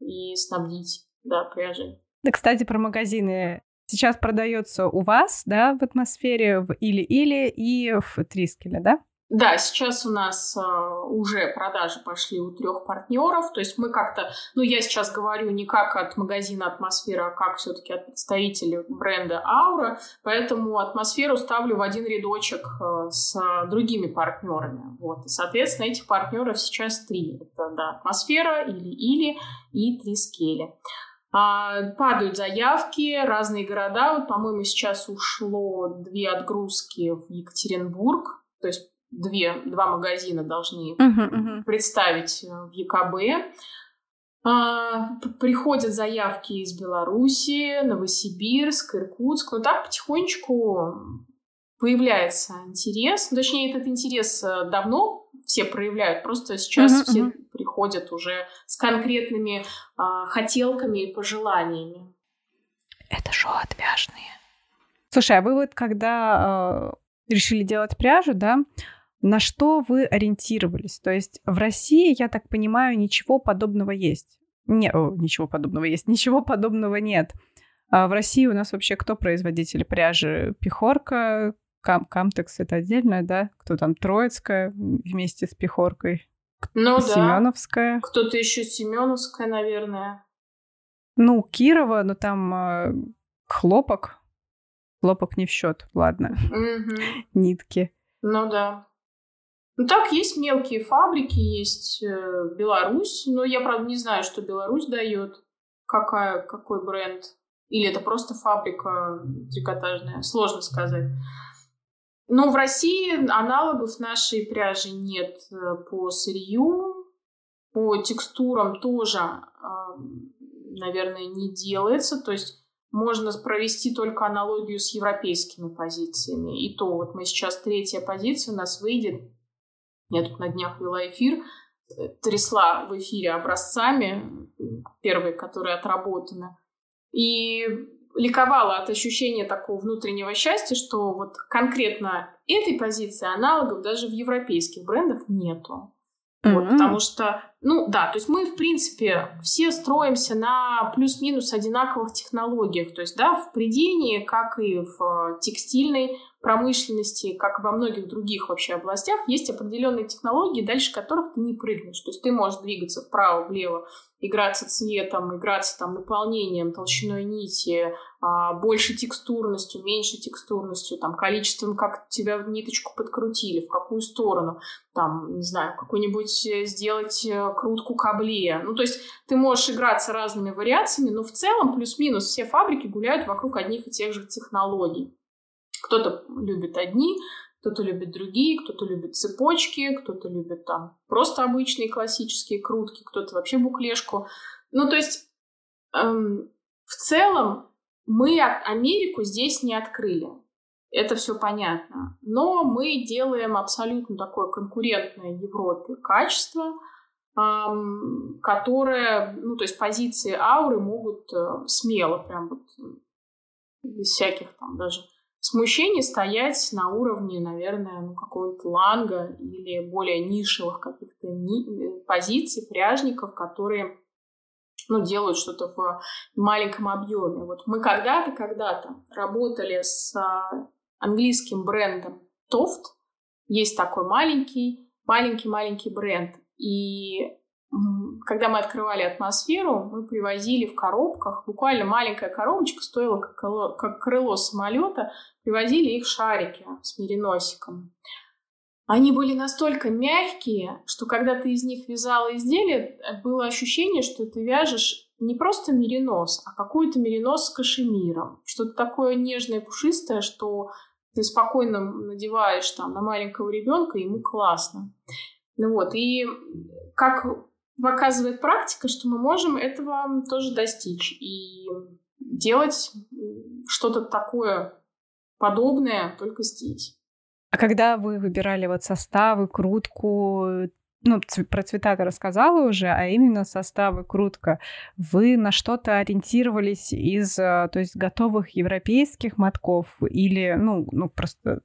и снабдить, да, пряжей. Да, кстати, про магазины. Сейчас продается у вас, да, в атмосфере, в Или-Или и в Трискеле, да? Да, сейчас у нас э, уже продажи пошли у трех партнеров. То есть мы как-то, ну я сейчас говорю не как от магазина Атмосфера, а как все-таки от представителей бренда Аура. Поэтому атмосферу ставлю в один рядочек э, с другими партнерами. Вот. И, соответственно, этих партнеров сейчас три. Это да, атмосфера или или и три скели. А, падают заявки, разные города. Вот, по-моему, сейчас ушло две отгрузки в Екатеринбург. То есть две, два магазина должны uh-huh, uh-huh. представить э, в ЕКБ. А, приходят заявки из Беларуси, Новосибирск, Иркутск. Но так потихонечку появляется интерес. Ну, точнее, этот интерес э, давно все проявляют. Просто сейчас uh-huh, все uh-huh. приходят уже с конкретными а, хотелками и пожеланиями. Это шоу отвяжные. Слушай, а вы вот когда э, решили делать пряжу, да, на что вы ориентировались? То есть в России, я так понимаю, ничего подобного есть. Не, о, ничего подобного есть, ничего подобного нет. А в России у нас вообще кто производитель пряжи? Пехорка, Кам Камтекс это отдельно, да? Кто там? Троицкая вместе с Пехоркой. Ну Семеновская. Да. Кто-то еще Семеновская, наверное. Ну, Кирова, но там э, хлопок. Хлопок не в счет, ладно. Угу. Нитки. Ну да. Ну так, есть мелкие фабрики, есть э, Беларусь, но я, правда, не знаю, что Беларусь дает, какая, какой бренд. Или это просто фабрика трикотажная, сложно сказать. Но в России аналогов нашей пряжи нет э, по сырью, по текстурам тоже, наверное, не делается. То есть можно провести только аналогию с европейскими позициями. И то вот мы сейчас третья позиция у нас выйдет я тут на днях вела эфир, э, трясла в эфире образцами, первые, которые отработаны, и ликовала от ощущения такого внутреннего счастья, что вот конкретно этой позиции аналогов даже в европейских брендах нету. Mm-hmm. Вот, потому что, ну да, то есть мы, в принципе, все строимся на плюс-минус одинаковых технологиях. То есть, да, в придении, как и в э, текстильной промышленности, как и во многих других вообще областях, есть определенные технологии, дальше которых ты не прыгнешь. То есть ты можешь двигаться вправо-влево, играться цветом, играться там наполнением, толщиной нити, а, больше текстурностью, меньше текстурностью, там, количеством, как тебя в ниточку подкрутили, в какую сторону, там, не знаю, какую-нибудь э, сделать э, крутку кабле. Ну, то есть ты можешь играться разными вариациями, но в целом плюс-минус все фабрики гуляют вокруг одних и тех же технологий. Кто-то любит одни, кто-то любит другие, кто-то любит цепочки, кто-то любит там просто обычные классические крутки, кто-то вообще буклешку. Ну, то есть эм, в целом мы Америку здесь не открыли. Это все понятно. Но мы делаем абсолютно такое конкурентное Европе качество, эм, которое, ну, то есть позиции ауры могут э, смело, прям вот без всяких там даже смущений стоять на уровне, наверное, ну, какого-то ланга или более нишевых каких-то ни- позиций, пряжников, которые ну, делают что-то в маленьком объеме. Вот мы когда-то, когда-то работали с а, английским брендом Toft. Есть такой маленький, маленький-маленький бренд. И когда мы открывали атмосферу, мы привозили в коробках, буквально маленькая коробочка стоила как крыло, как крыло самолета, привозили их шарики с мериносиком. Они были настолько мягкие, что когда ты из них вязала изделие, было ощущение, что ты вяжешь не просто меринос, а какую-то меринос с кашемиром. Что-то такое нежное, пушистое, что ты спокойно надеваешь там на маленького ребенка, ему классно. Ну вот, и как показывает практика, что мы можем этого тоже достичь и делать что-то такое подобное только здесь. А когда вы выбирали вот составы, крутку, ну, про цвета ты рассказала уже, а именно составы, крутка, вы на что-то ориентировались из, э, то есть, готовых европейских мотков или, ну, ну, просто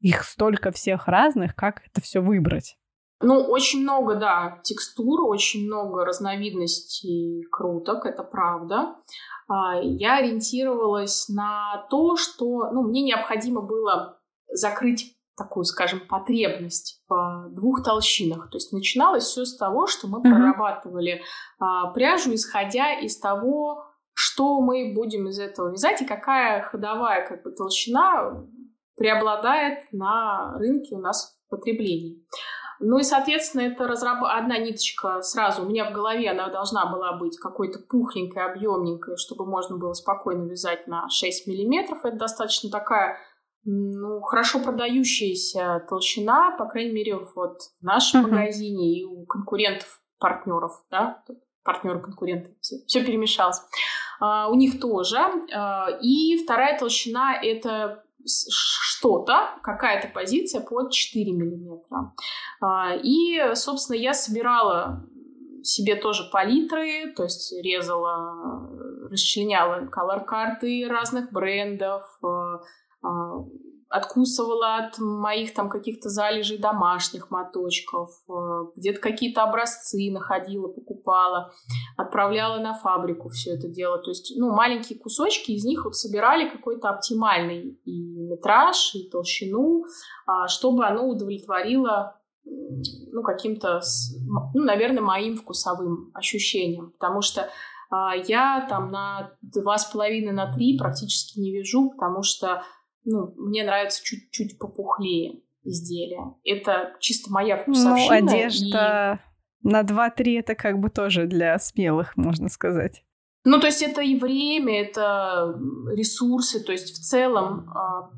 их столько всех разных, как это все выбрать? Ну, очень много, да, текстур, очень много разновидностей круток, это правда. А, я ориентировалась на то, что ну, мне необходимо было закрыть такую, скажем, потребность в двух толщинах. То есть начиналось все с того, что мы mm-hmm. прорабатывали а, пряжу, исходя из того, что мы будем из этого вязать и какая ходовая как бы, толщина преобладает на рынке у нас в потреблении. Ну и, соответственно, это разраб... одна ниточка сразу у меня в голове, она должна была быть какой-то пухленькой, объемненькой, чтобы можно было спокойно вязать на 6 миллиметров. Это достаточно такая ну, хорошо продающаяся толщина, по крайней мере, вот в нашем uh-huh. магазине и у конкурентов, партнеров, да, партнеры, конкуренты, все, все перемешалось. А, у них тоже. А, и вторая толщина это что-то, какая-то позиция под 4 миллиметра. А, и, собственно, я собирала себе тоже палитры, то есть резала, расчленяла колор-карты разных брендов, а, откусывала от моих там каких-то залежей домашних моточков, э, где-то какие-то образцы находила, покупала, отправляла на фабрику все это дело. То есть, ну, маленькие кусочки из них вот собирали какой-то оптимальный и метраж, и толщину, а, чтобы оно удовлетворило ну, каким-то, ну, наверное, моим вкусовым ощущениям. Потому что а, я там на два с половиной, на три практически не вяжу, потому что ну, мне нравится чуть-чуть попухлее изделия. Это чисто моя ну, вкусовщина. Ну, одежда и... на 2-3 это как бы тоже для смелых, можно сказать. Ну, то есть это и время, это ресурсы, то есть в целом э,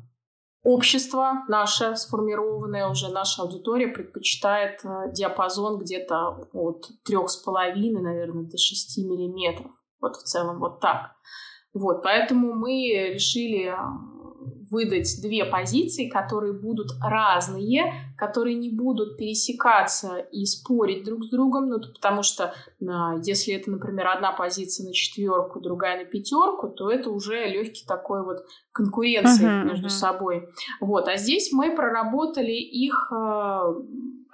общество наше сформированное уже, наша аудитория предпочитает э, диапазон где-то от трех с половиной, наверное, до 6 миллиметров. Вот в целом вот так. Вот, поэтому мы решили выдать две позиции, которые будут разные, которые не будут пересекаться и спорить друг с другом, ну, потому что а, если это, например, одна позиция на четверку, другая на пятерку, то это уже легкий такой вот конкуренции uh-huh, между uh-huh. собой. Вот, а здесь мы проработали их а,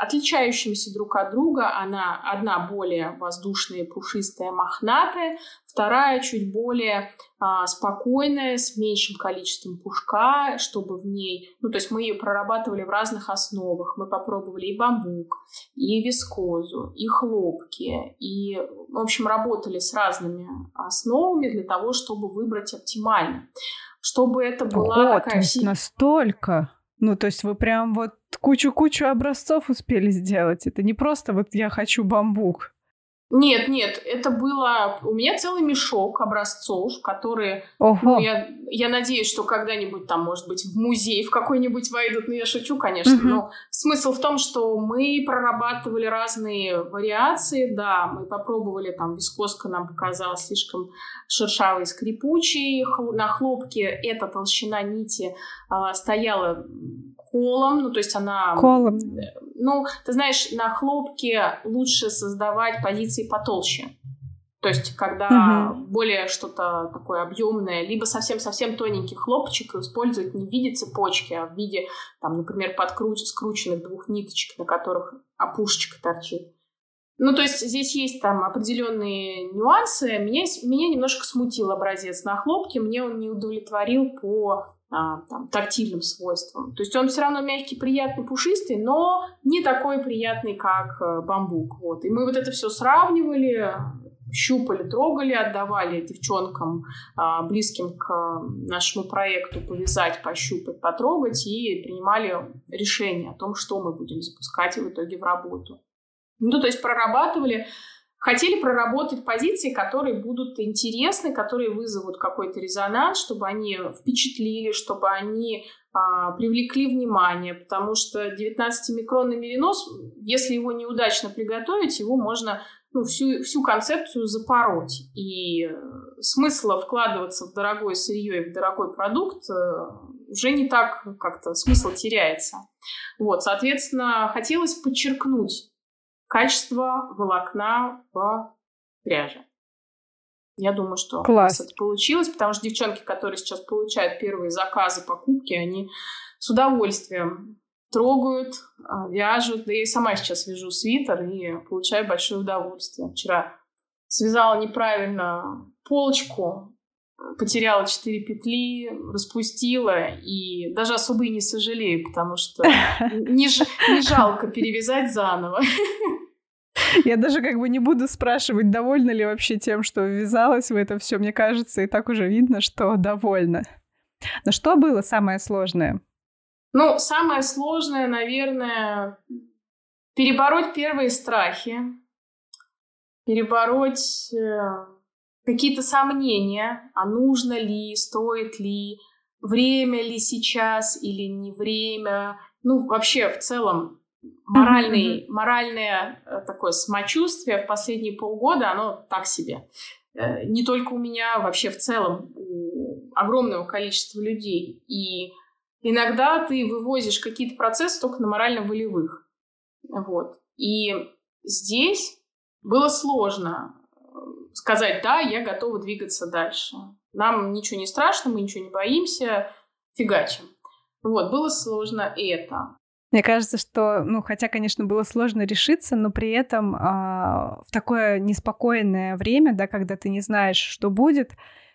отличающимися друг от друга. Она одна более воздушная, пушистая, мохнатая, вторая чуть более а, спокойная, с меньшим количеством пушка, чтобы в ней... Ну, то есть мы ее прорабатывали в разных основах. Мы попробовали и бамбук, и вискозу, и хлопки, и, в общем, работали с разными основами для того, чтобы выбрать оптимально. Чтобы это была вот, такая... настолько... Ну, то есть вы прям вот кучу-кучу образцов успели сделать. Это не просто вот я хочу бамбук. Нет, нет, это было... У меня целый мешок образцов, которые... Ого. Ну, я, я надеюсь, что когда-нибудь там, может быть, в музей в какой-нибудь войдут. Ну, я шучу, конечно. Угу. Но смысл в том, что мы прорабатывали разные вариации. Да, мы попробовали, там, вискоска нам показалась слишком шершавой, скрипучей. На хлопке эта толщина нити э, стояла колом, ну, то есть она... Колом. Ну, ты знаешь, на хлопке лучше создавать позиции потолще. То есть, когда угу. более что-то такое объемное, либо совсем-совсем тоненький хлопчик использовать не в виде цепочки, а в виде, там, например, подкруч... скрученных двух ниточек, на которых опушечка торчит. Ну, то есть здесь есть там определенные нюансы. Меня, меня немножко смутил образец на хлопке, мне он не удовлетворил по а, там, тактильным свойствам. То есть он все равно мягкий, приятный, пушистый, но не такой приятный, как э, бамбук. Вот. И мы вот это все сравнивали, щупали, трогали, отдавали девчонкам, а, близким к нашему проекту, повязать, пощупать, потрогать и принимали решение о том, что мы будем запускать в итоге в работу. Ну, то есть прорабатывали хотели проработать позиции, которые будут интересны, которые вызовут какой-то резонанс, чтобы они впечатлили, чтобы они а, привлекли внимание, потому что 19-микронный меринос, если его неудачно приготовить, его можно ну, всю, всю концепцию запороть. И смысла вкладываться в дорогое сырье и в дорогой продукт э, уже не так как-то смысл теряется. Вот, соответственно, хотелось подчеркнуть качество волокна в пряже. Я думаю, что Класс. это получилось, потому что девчонки, которые сейчас получают первые заказы, покупки, они с удовольствием трогают, а, вяжут. Да я и сама сейчас вяжу свитер и получаю большое удовольствие. Вчера связала неправильно полочку, потеряла четыре петли, распустила и даже особо и не сожалею, потому что не, не жалко перевязать заново. Я даже как бы не буду спрашивать, довольна ли вообще тем, что ввязалась в это все. Мне кажется, и так уже видно, что довольна. Но что было самое сложное? Ну, самое сложное, наверное, перебороть первые страхи, перебороть э, какие-то сомнения, а нужно ли, стоит ли, время ли сейчас или не время. Ну, вообще, в целом, моральный, моральное э, такое самочувствие в последние полгода, оно так себе. Э, не только у меня, вообще в целом у огромного количества людей. И иногда ты вывозишь какие-то процессы только на морально-волевых. Вот. И здесь было сложно э, сказать, да, я готова двигаться дальше. Нам ничего не страшно, мы ничего не боимся, фигачим. Вот, было сложно это. Мне кажется, что, ну, хотя, конечно, было сложно решиться, но при этом э, в такое неспокойное время, да, когда ты не знаешь, что будет,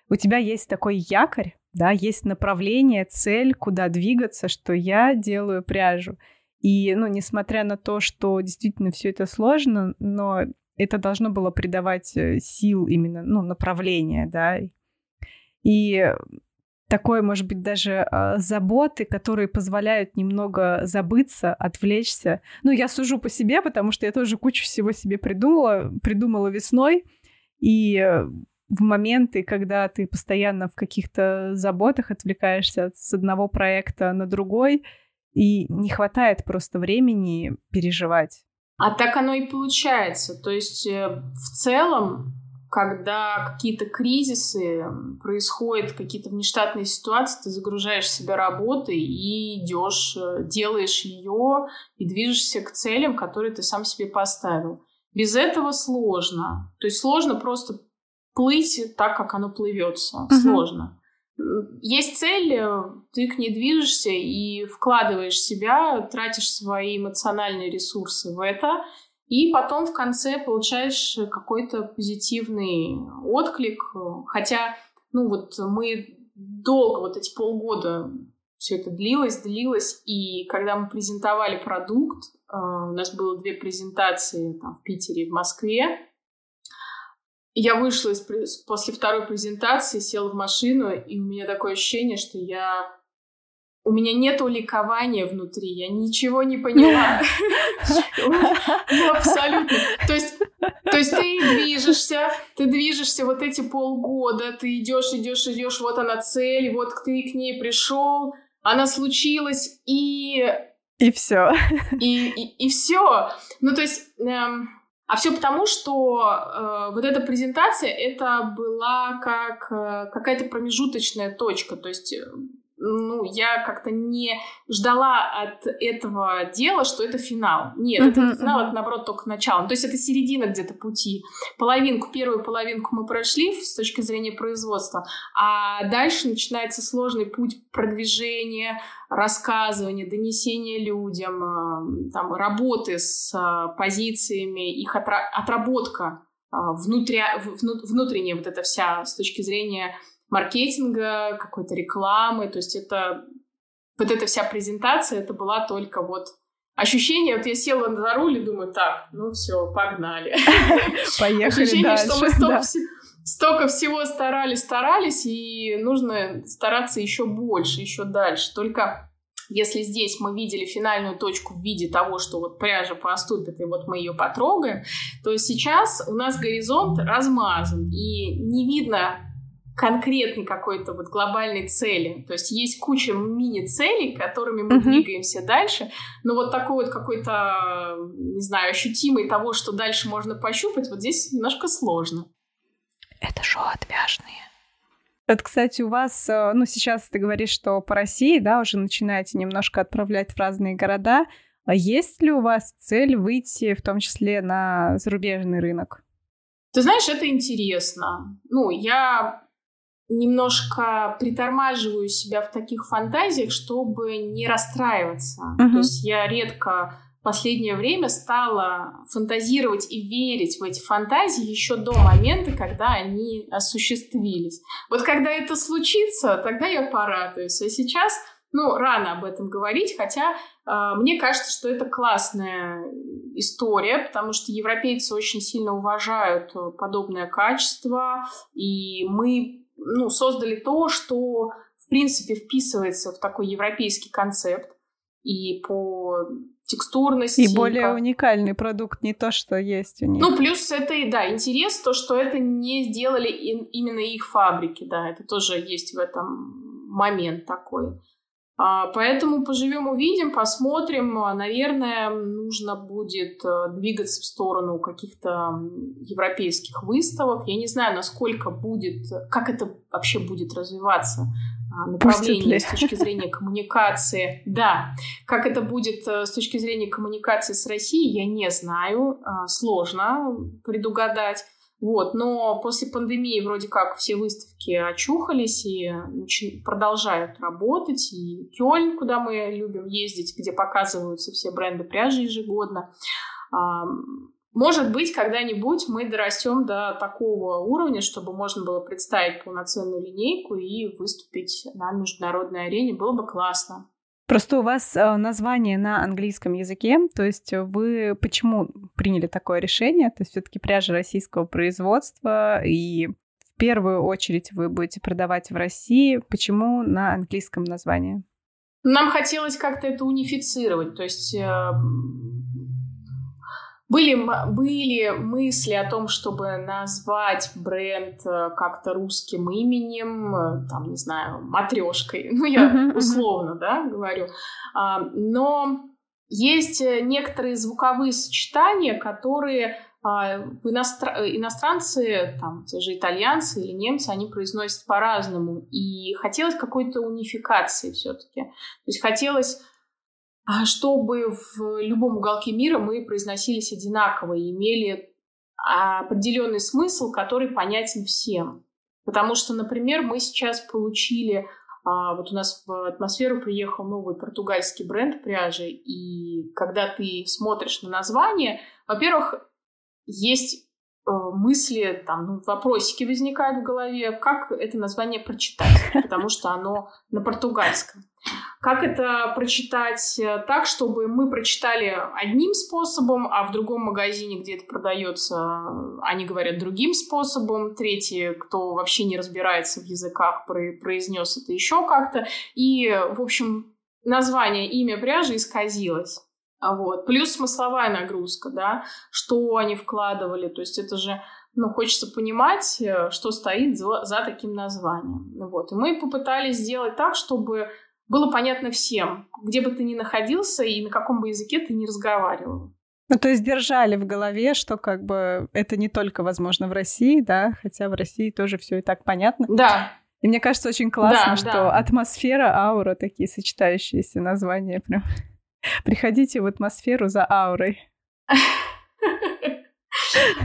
у тебя есть такой якорь, да, есть направление, цель, куда двигаться, что я делаю пряжу. И, ну, несмотря на то, что действительно все это сложно, но это должно было придавать э, сил именно, ну, направление, да. И такой, может быть, даже э, заботы, которые позволяют немного забыться, отвлечься. Ну, я сужу по себе, потому что я тоже кучу всего себе придумала, придумала весной. И в моменты, когда ты постоянно в каких-то заботах отвлекаешься с одного проекта на другой, и не хватает просто времени переживать. А так оно и получается. То есть э, в целом когда какие-то кризисы происходят, какие-то внештатные ситуации, ты загружаешь себя работой и идешь, э, делаешь ее и движешься к целям, которые ты сам себе поставил. Без этого сложно. То есть сложно просто плыть так, как оно плывется. Uh-huh. Сложно. Есть цель, э, ты к ней движешься и вкладываешь себя, тратишь свои эмоциональные ресурсы в это, и потом в конце получаешь какой-то позитивный отклик. Хотя, ну вот мы долго, вот эти полгода все это длилось, длилось. И когда мы презентовали продукт, э, у нас было две презентации там, в Питере и в Москве, я вышла из, после второй презентации, села в машину, и у меня такое ощущение, что я у меня нет ликования внутри, я ничего не поняла. Ну, абсолютно. То есть, то есть ты движешься, ты движешься вот эти полгода, ты идешь, идешь, идешь, вот она цель, вот ты к ней пришел, она случилась, и... И все. И, и, и все. Ну, то есть... Эм, а все потому, что э, вот эта презентация, это была как э, какая-то промежуточная точка. То есть э, ну, я как-то не ждала от этого дела, что это финал. Нет, uh-huh, это не финал, uh-huh. это наоборот только начало. Ну, то есть это середина где-то пути. Половинку, первую половинку мы прошли с точки зрения производства, а дальше начинается сложный путь продвижения, рассказывания, донесения людям, э, там, работы с э, позициями, их отработка э, внутря, внутренняя вот эта вся с точки зрения маркетинга, какой-то рекламы. То есть это вот эта вся презентация, это была только вот ощущение, вот я села за руль и думаю, так, ну все, погнали. Поехали Ощущение, что мы столько, столько всего старались, старались, и нужно стараться еще больше, еще дальше. Только если здесь мы видели финальную точку в виде того, что вот пряжа поступит, и вот мы ее потрогаем, то сейчас у нас горизонт размазан, и не видно конкретной какой-то вот глобальной цели. То есть есть куча мини-целей, которыми мы uh-huh. двигаемся дальше, но вот такой вот какой-то, не знаю, ощутимый того, что дальше можно пощупать, вот здесь немножко сложно. Это шоу отвяжные. Это, кстати, у вас, э, ну, сейчас ты говоришь, что по России, да, уже начинаете немножко отправлять в разные города. А есть ли у вас цель выйти в том числе на зарубежный рынок? Ты знаешь, это интересно. Ну, я немножко притормаживаю себя в таких фантазиях, чтобы не расстраиваться. Uh-huh. То есть я редко последнее время стала фантазировать и верить в эти фантазии еще до момента, когда они осуществились. Вот когда это случится, тогда я порадуюсь. А сейчас, ну, рано об этом говорить, хотя э, мне кажется, что это классная история, потому что европейцы очень сильно уважают подобное качество, и мы ну, создали то, что в принципе вписывается в такой европейский концепт и по текстурности. И более как... уникальный продукт, не то, что есть у них. Ну, плюс это, да, интерес, то, что это не сделали именно их фабрики, да, это тоже есть в этом момент такой. А, поэтому поживем, увидим, посмотрим. А, наверное, нужно будет э, двигаться в сторону каких-то европейских выставок. Я не знаю, насколько будет, как это вообще будет развиваться а, направление с точки зрения коммуникации. Да, как это будет э, с точки зрения коммуникации с Россией, я не знаю. Сложно предугадать. Вот, но после пандемии вроде как все выставки очухались и продолжают работать. И Кёльн, куда мы любим ездить, где показываются все бренды пряжи ежегодно. Может быть, когда-нибудь мы дорастем до такого уровня, чтобы можно было представить полноценную линейку и выступить на международной арене. Было бы классно. Просто у вас э, название на английском языке, то есть вы почему приняли такое решение? То есть все-таки пряжа российского производства, и в первую очередь вы будете продавать в России. Почему на английском названии? Нам хотелось как-то это унифицировать, то есть э, были, были мысли о том, чтобы назвать бренд э, как-то русским именем, э, там, не знаю, матрешкой. Ну, я условно, да, говорю. А, но есть э, некоторые звуковые сочетания, которые а, иностр... иностранцы, там, те же итальянцы или немцы, они произносят по-разному. И хотелось какой-то унификации все-таки. То есть хотелось чтобы в любом уголке мира мы произносились одинаково и имели определенный смысл, который понятен всем. Потому что, например, мы сейчас получили, а, вот у нас в атмосферу приехал новый португальский бренд пряжи, и когда ты смотришь на название, во-первых, есть мысли, там, ну, вопросики возникают в голове, как это название прочитать, потому что оно на португальском. Как это прочитать э, так, чтобы мы прочитали одним способом, а в другом магазине, где это продается, они говорят другим способом. Третий, кто вообще не разбирается в языках, произнес это еще как-то. И, в общем, название, имя пряжи исказилось. Вот. Плюс смысловая нагрузка, да, что они вкладывали. То есть это же ну, хочется понимать, э, что стоит за, за таким названием. Вот. И мы попытались сделать так, чтобы было понятно всем, где бы ты ни находился и на каком бы языке ты ни разговаривал. Ну, то есть держали в голове, что как бы это не только возможно в России, да, хотя в России тоже все и так понятно. Да. И мне кажется, очень классно, да, что да. атмосфера, аура, такие сочетающиеся названия прям. Приходите в атмосферу за аурой.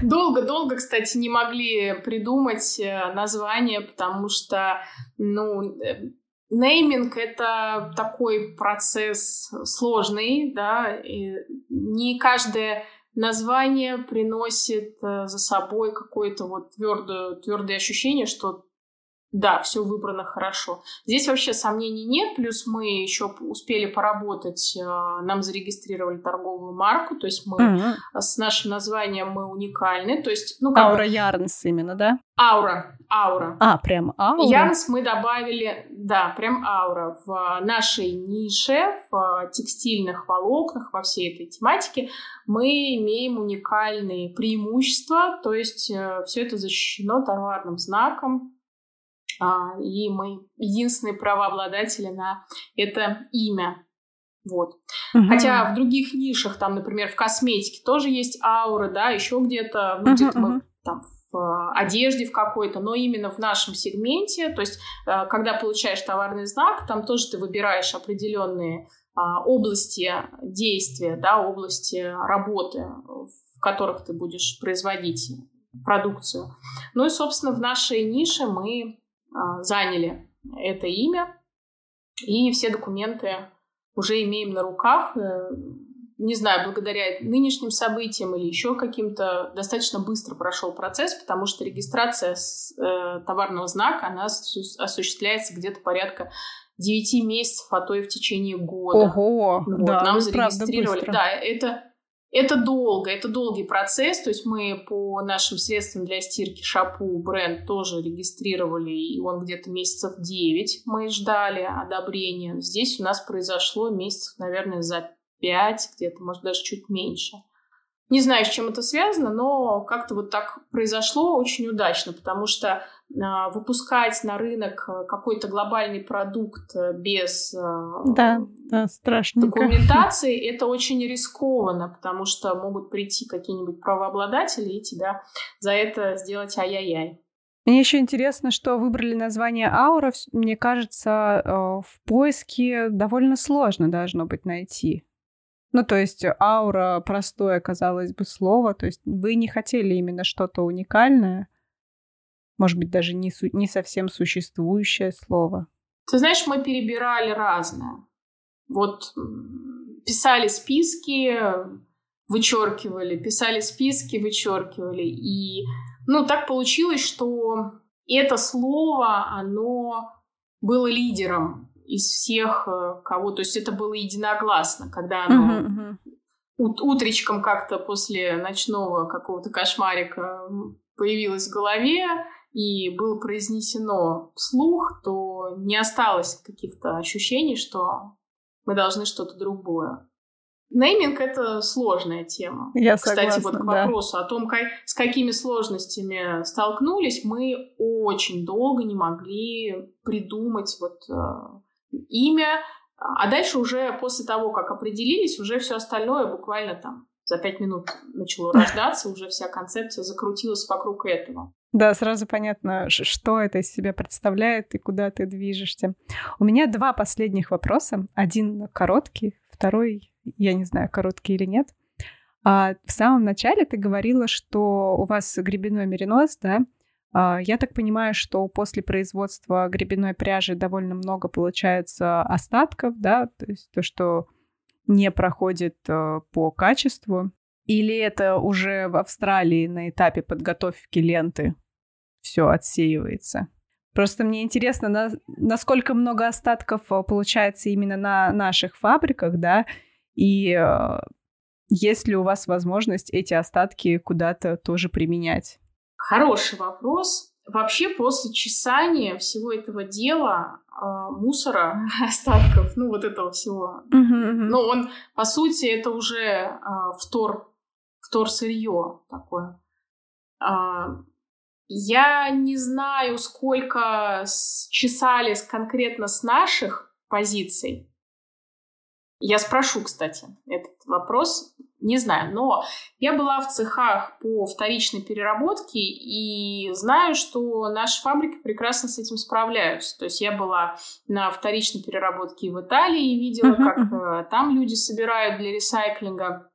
Долго-долго, кстати, не могли придумать э, название, потому что, ну, э, Нейминг — это такой процесс сложный, да, и не каждое название приносит э, за собой какое-то вот твердое, твердое ощущение, что да, все выбрано хорошо. Здесь вообще сомнений нет, плюс мы еще успели поработать, э, нам зарегистрировали торговую марку, то есть мы mm-hmm. с нашим названием мы уникальны, то есть, ну, как Аура Ярнс именно, да? Аура, аура. А, прям аура? Ярнс мы добавили, да, прям аура. В нашей нише, в текстильных волокнах, во всей этой тематике мы имеем уникальные преимущества, то есть э, все это защищено товарным знаком, а, и мы единственные правообладатели на это имя. Вот. Угу. Хотя в других нишах, там, например, в косметике тоже есть аура, да, еще где-то, ну, угу, где-то угу. мы там в э, одежде в какой-то, но именно в нашем сегменте, то есть э, когда получаешь товарный знак, там тоже ты выбираешь определенные а, области действия, да, области работы, в которых ты будешь производить продукцию. Ну и, собственно, в нашей нише мы а, заняли это имя, и все документы уже имеем на руках. Э, не знаю, благодаря нынешним событиям или еще каким-то, достаточно быстро прошел процесс, потому что регистрация э, товарного знака, она осуществляется где-то порядка 9 месяцев, а то и в течение года. Ого, вот, да, нам зарегистрировали. Да, это это долго, это долгий процесс, то есть мы по нашим средствам для стирки шапу бренд тоже регистрировали, и он где-то месяцев 9 мы ждали одобрения. Здесь у нас произошло месяцев, наверное, за 5, где-то, может, даже чуть меньше. Не знаю, с чем это связано, но как-то вот так произошло очень удачно, потому что выпускать на рынок э, какой-то глобальный продукт э, без а, да, да, документации, это очень рискованно, потому что могут прийти какие-нибудь правообладатели и тебя за это сделать ай-яй-яй. Мне еще интересно, что выбрали название Аура. Мне кажется, э, в поиске довольно сложно должно быть найти. Ну, то есть аура простое, казалось бы, слово. То есть вы не хотели именно что-то уникальное. Может быть, даже не, су- не совсем существующее слово. Ты знаешь, мы перебирали разное. Вот писали списки, вычеркивали, писали списки, вычеркивали. И, ну, так получилось, что это слово, оно было лидером из всех, э, кого... То есть это было единогласно, когда оно uh-huh, uh-huh. утречком как-то после ночного какого-то кошмарика появилось в голове и было произнесено вслух, то не осталось каких-то ощущений, что мы должны что-то другое. Нейминг — это сложная тема. Я Кстати, согласна, вот к да. вопросу о том, как, с какими сложностями столкнулись, мы очень долго не могли придумать вот э, имя, а дальше уже после того, как определились, уже все остальное буквально там за пять минут начало рождаться, уже вся концепция закрутилась вокруг этого. Да, сразу понятно, что это из себя представляет и куда ты движешься. У меня два последних вопроса. Один короткий, второй, я не знаю, короткий или нет. А в самом начале ты говорила, что у вас гребеной меринос, да, а, я так понимаю, что после производства гребеной пряжи довольно много получается остатков, да, то есть то, что не проходит э, по качеству. Или это уже в Австралии на этапе подготовки ленты все отсеивается? Просто мне интересно, на, насколько много остатков э, получается именно на наших фабриках, да, и э, есть ли у вас возможность эти остатки куда-то тоже применять? Хороший вопрос. Вообще после чесания всего этого дела, э, мусора, остатков, ну вот этого всего, uh-huh, uh-huh. ну он, по сути, это уже э, втор, втор сырье такое. Э, я не знаю, сколько чесались конкретно с наших позиций. Я спрошу, кстати, этот вопрос. Не знаю, но я была в цехах по вторичной переработке и знаю, что наши фабрики прекрасно с этим справляются. То есть я была на вторичной переработке в Италии и видела, как э, там люди собирают для ресайклинга а,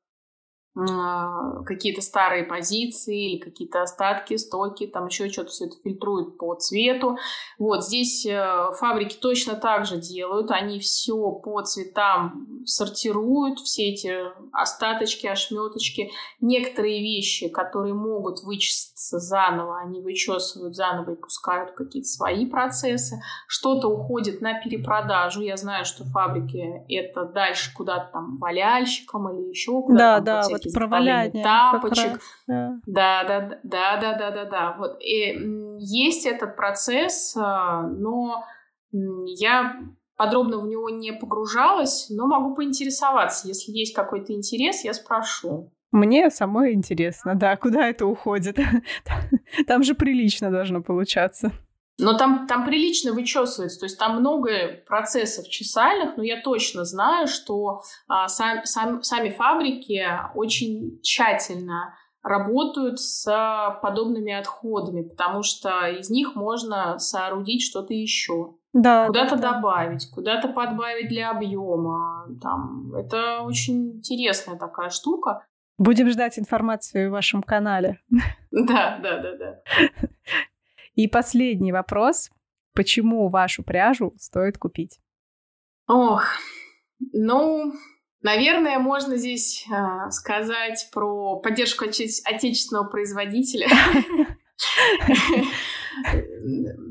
какие-то старые позиции или какие-то остатки, стоки, там еще что-то все это фильтруют по цвету. Вот здесь э, фабрики точно так же делают, они все по цветам сортируют, все эти остаточки, ошметочки. Некоторые вещи, которые могут вычиститься заново, они вычесывают заново и пускают какие-то свои процессы. Что-то уходит на перепродажу. Я знаю, что фабрики это дальше куда-то там валяльщикам или еще куда-то. Да, да, вот про валяние. Тапочек. Да. да, да, да, да, да, да, да. Вот. И есть этот процесс, а, но я подробно в него не погружалась, но могу поинтересоваться. Если есть какой-то интерес, я спрошу. Мне самой интересно, да, куда это уходит. Там же прилично должно получаться. Но там, там прилично вычесывается, то есть там много процессов чесальных, но я точно знаю, что а, сам, сам, сами фабрики очень тщательно работают с подобными отходами, потому что из них можно соорудить что-то еще. Да, куда-то да, добавить, куда-то подбавить для объема. Там, это очень интересная такая штука. Будем ждать информацию в вашем канале. Да, да, да, да. И последний вопрос. Почему вашу пряжу стоит купить? Ох, ну, Наверное, можно здесь э, сказать про поддержку отечественного производителя.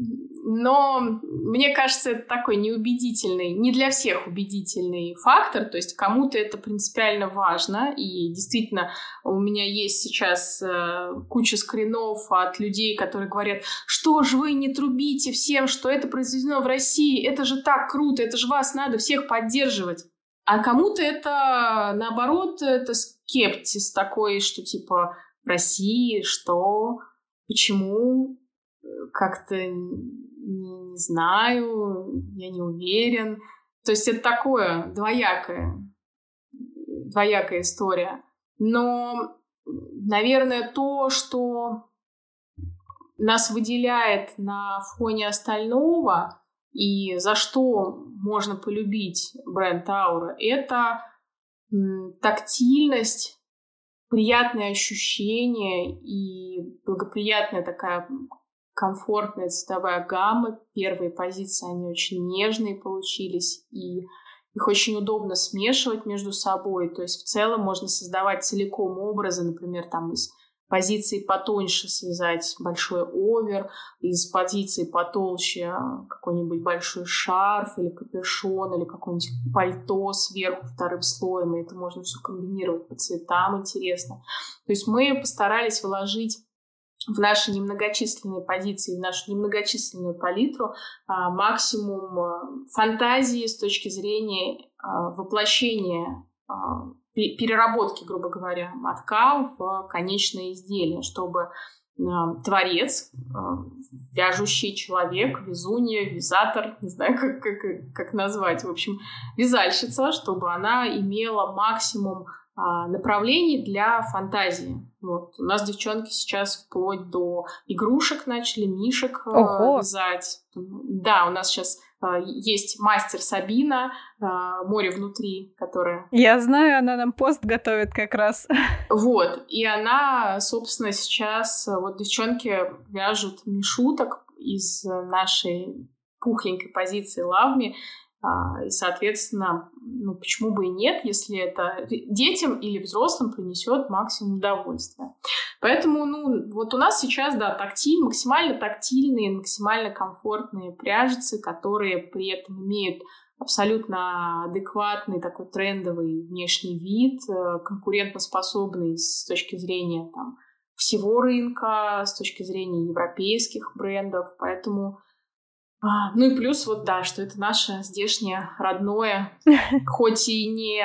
Но мне кажется, это такой неубедительный, не для всех убедительный фактор. То есть кому-то это принципиально важно. И действительно, у меня есть сейчас э, куча скринов от людей, которые говорят, что же вы не трубите всем, что это произведено в России, это же так круто, это же вас надо всех поддерживать. А кому-то это, наоборот, это скептиз такой, что типа в России, что, почему, как-то не, не знаю, я не уверен. То есть это такое двоякое, двоякая история. Но, наверное, то, что нас выделяет на фоне остального и за что можно полюбить бренд Аура, это тактильность, приятные ощущения и благоприятная такая комфортная цветовая гамма. Первые позиции, они очень нежные получились, и их очень удобно смешивать между собой. То есть в целом можно создавать целиком образы, например, там из позиции потоньше связать большой овер, из позиции потолще а, какой-нибудь большой шарф или капюшон, или какое-нибудь пальто сверху вторым слоем, и это можно все комбинировать по цветам интересно. То есть мы постарались вложить в наши немногочисленные позиции, в нашу немногочисленную палитру а, максимум а, фантазии с точки зрения а, воплощения переработки, грубо говоря, мотка в конечное изделие, чтобы творец, вяжущий человек, вязунья, вязатор, не знаю, как, как, как назвать, в общем, вязальщица, чтобы она имела максимум направлений для фантазии. Вот. У нас девчонки сейчас вплоть до игрушек начали, мишек э, Ого. вязать. Да, у нас сейчас э, есть мастер Сабина, э, море внутри, которая... Я знаю, она нам пост готовит как раз. Вот, и она, собственно, сейчас, вот девчонки вяжут мишуток из нашей пухленькой позиции лавми, а, и, соответственно, ну, почему бы и нет, если это детям или взрослым принесет максимум удовольствия. Поэтому, ну, вот у нас сейчас, да, тактиль, максимально тактильные, максимально комфортные пряжицы, которые при этом имеют абсолютно адекватный такой трендовый внешний вид, э, конкурентоспособный с точки зрения там, всего рынка, с точки зрения европейских брендов. Поэтому а, ну и плюс вот, да, что это наше здешнее родное, хоть и не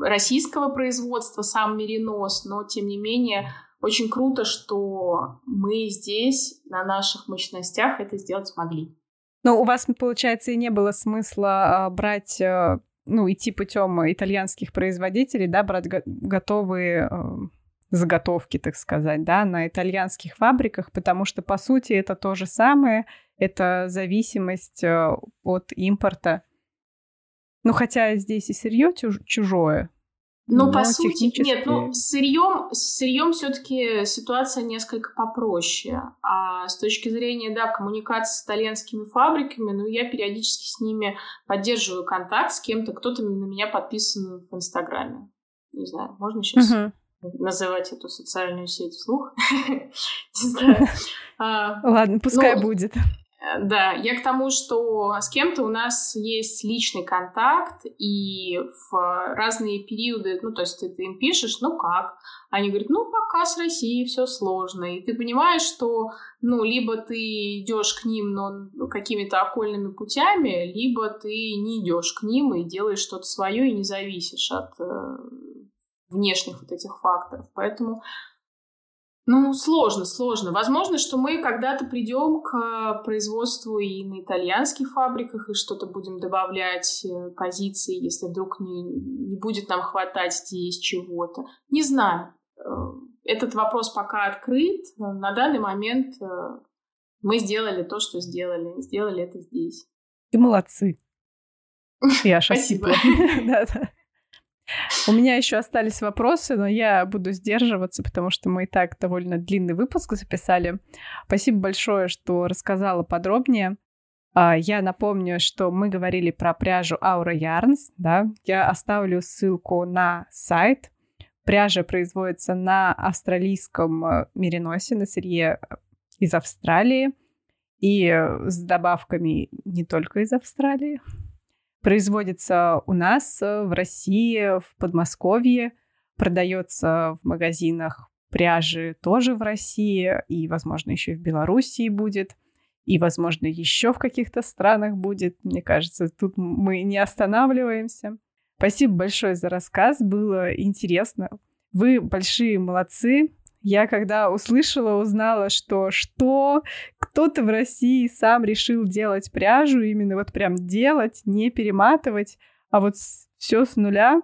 российского производства сам меринос, но тем не менее очень круто, что мы здесь на наших мощностях это сделать смогли. Но у вас, получается, и не было смысла а, брать, а, ну, идти путем итальянских производителей, да, брать го- готовые а, заготовки, так сказать, да, на итальянских фабриках, потому что, по сути, это то же самое — это зависимость э, от импорта. Ну, хотя здесь и сырье чужое. Ну, по сути, технически... нет, ну, с сырьем, с сырьем все-таки ситуация несколько попроще. А с точки зрения, да, коммуникации с итальянскими фабриками, ну, я периодически с ними поддерживаю контакт с кем-то, кто-то на меня подписан в Инстаграме. Не знаю, можно сейчас угу. Называть эту социальную сеть вслух? Не знаю. А, Ладно, пускай ну, будет. Да, я к тому, что с кем-то у нас есть личный контакт, и в разные периоды, ну, то есть ты, ты им пишешь, ну как? Они говорят, ну, пока с Россией все сложно. И ты понимаешь, что, ну, либо ты идешь к ним, но какими-то окольными путями, либо ты не идешь к ним и делаешь что-то свое и не зависишь от э, внешних вот этих факторов. Поэтому ну, сложно, сложно. Возможно, что мы когда-то придем к производству и на итальянских фабриках, и что-то будем добавлять э, позиции, если вдруг не, не будет нам хватать здесь чего-то. Не знаю. Э, этот вопрос пока открыт. На данный момент э, мы сделали то, что сделали. Сделали это здесь. И молодцы. Я Спасибо. да, да. У меня еще остались вопросы, но я буду сдерживаться, потому что мы и так довольно длинный выпуск записали. Спасибо большое, что рассказала подробнее. А, я напомню, что мы говорили про пряжу Aura Yarns, да, я оставлю ссылку на сайт. Пряжа производится на австралийском э, мериносе, на сырье э, из Австралии и с добавками не только из Австралии. Производится у нас э, в России, в Подмосковье, продается в магазинах пряжи тоже в России и, возможно, еще в Белоруссии будет и, возможно, еще в каких-то странах будет. Мне кажется, тут мы не останавливаемся. Спасибо большое за рассказ, было интересно. Вы большие молодцы. Я когда услышала, узнала, что что кто-то в России сам решил делать пряжу, именно вот прям делать, не перематывать, а вот все с нуля.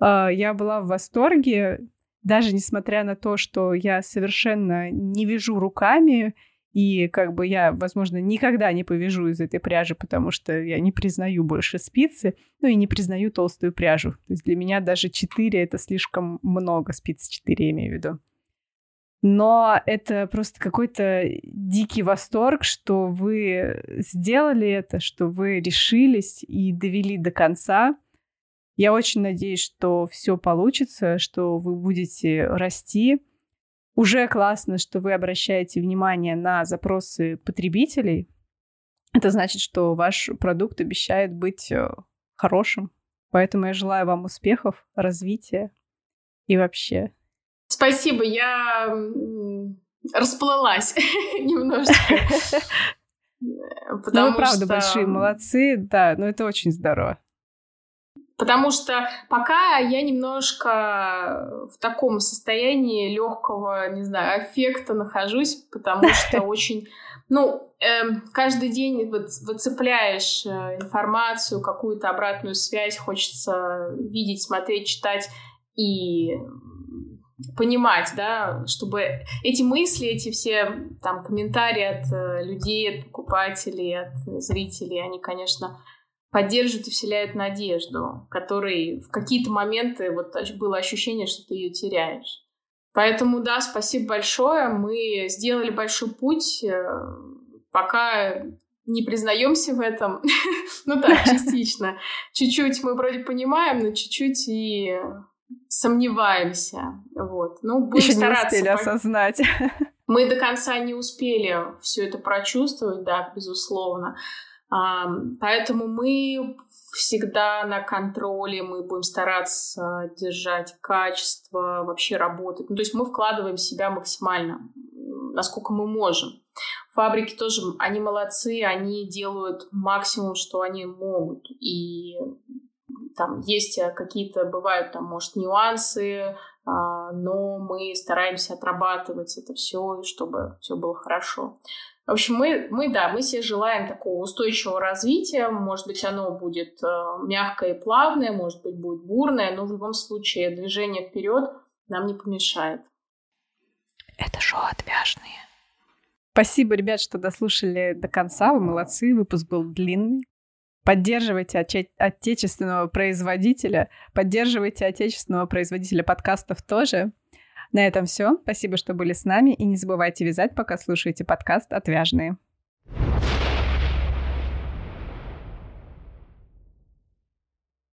А, я была в восторге, даже несмотря на то, что я совершенно не вяжу руками и как бы я, возможно, никогда не повяжу из этой пряжи, потому что я не признаю больше спицы, ну и не признаю толстую пряжу. То есть для меня даже 4 это слишком много, спиц 4 я имею в виду. Но это просто какой-то дикий восторг, что вы сделали это, что вы решились и довели до конца. Я очень надеюсь, что все получится, что вы будете расти, уже классно, что вы обращаете внимание на запросы потребителей. Это значит, что ваш продукт обещает быть э, хорошим. Поэтому я желаю вам успехов, развития и вообще. Спасибо, я расплылась немножечко. Потому ну, вы правда что... большие молодцы, да, но это очень здорово. Потому что пока я немножко в таком состоянии легкого, не знаю, аффекта нахожусь, потому что очень, ну, э, каждый день вот выцепляешь э, информацию, какую-то обратную связь, хочется видеть, смотреть, читать и понимать, да, чтобы эти мысли, эти все там комментарии от э, людей, от покупателей, от зрителей, они, конечно, поддерживают и вселяют надежду, который в какие-то моменты вот было ощущение, что ты ее теряешь. Поэтому, да, спасибо большое. Мы сделали большой путь. Э, пока не признаемся в этом. ну так, частично. Чуть-чуть мы вроде понимаем, но чуть-чуть и сомневаемся. Вот. Ну, будем Еще стараться. не успели осознать. Мы до конца не успели все это прочувствовать, да, безусловно. Поэтому мы всегда на контроле, мы будем стараться держать качество, вообще работать. Ну, то есть мы вкладываем себя максимально, насколько мы можем. Фабрики тоже, они молодцы, они делают максимум, что они могут. И там есть какие-то, бывают там, может, нюансы, а, но мы стараемся отрабатывать это все, чтобы все было хорошо. В общем, мы, мы, да, мы себе желаем такого устойчивого развития. Может быть, оно будет э, мягкое и плавное, может быть, будет бурное, но в любом случае движение вперед нам не помешает. Это шоу «Отвяжные». Спасибо, ребят, что дослушали до конца. Вы молодцы, выпуск был длинный. Поддерживайте отече- отечественного производителя, поддерживайте отечественного производителя подкастов тоже. На этом все. Спасибо, что были с нами. И не забывайте вязать, пока слушаете подкаст «Отвяжные».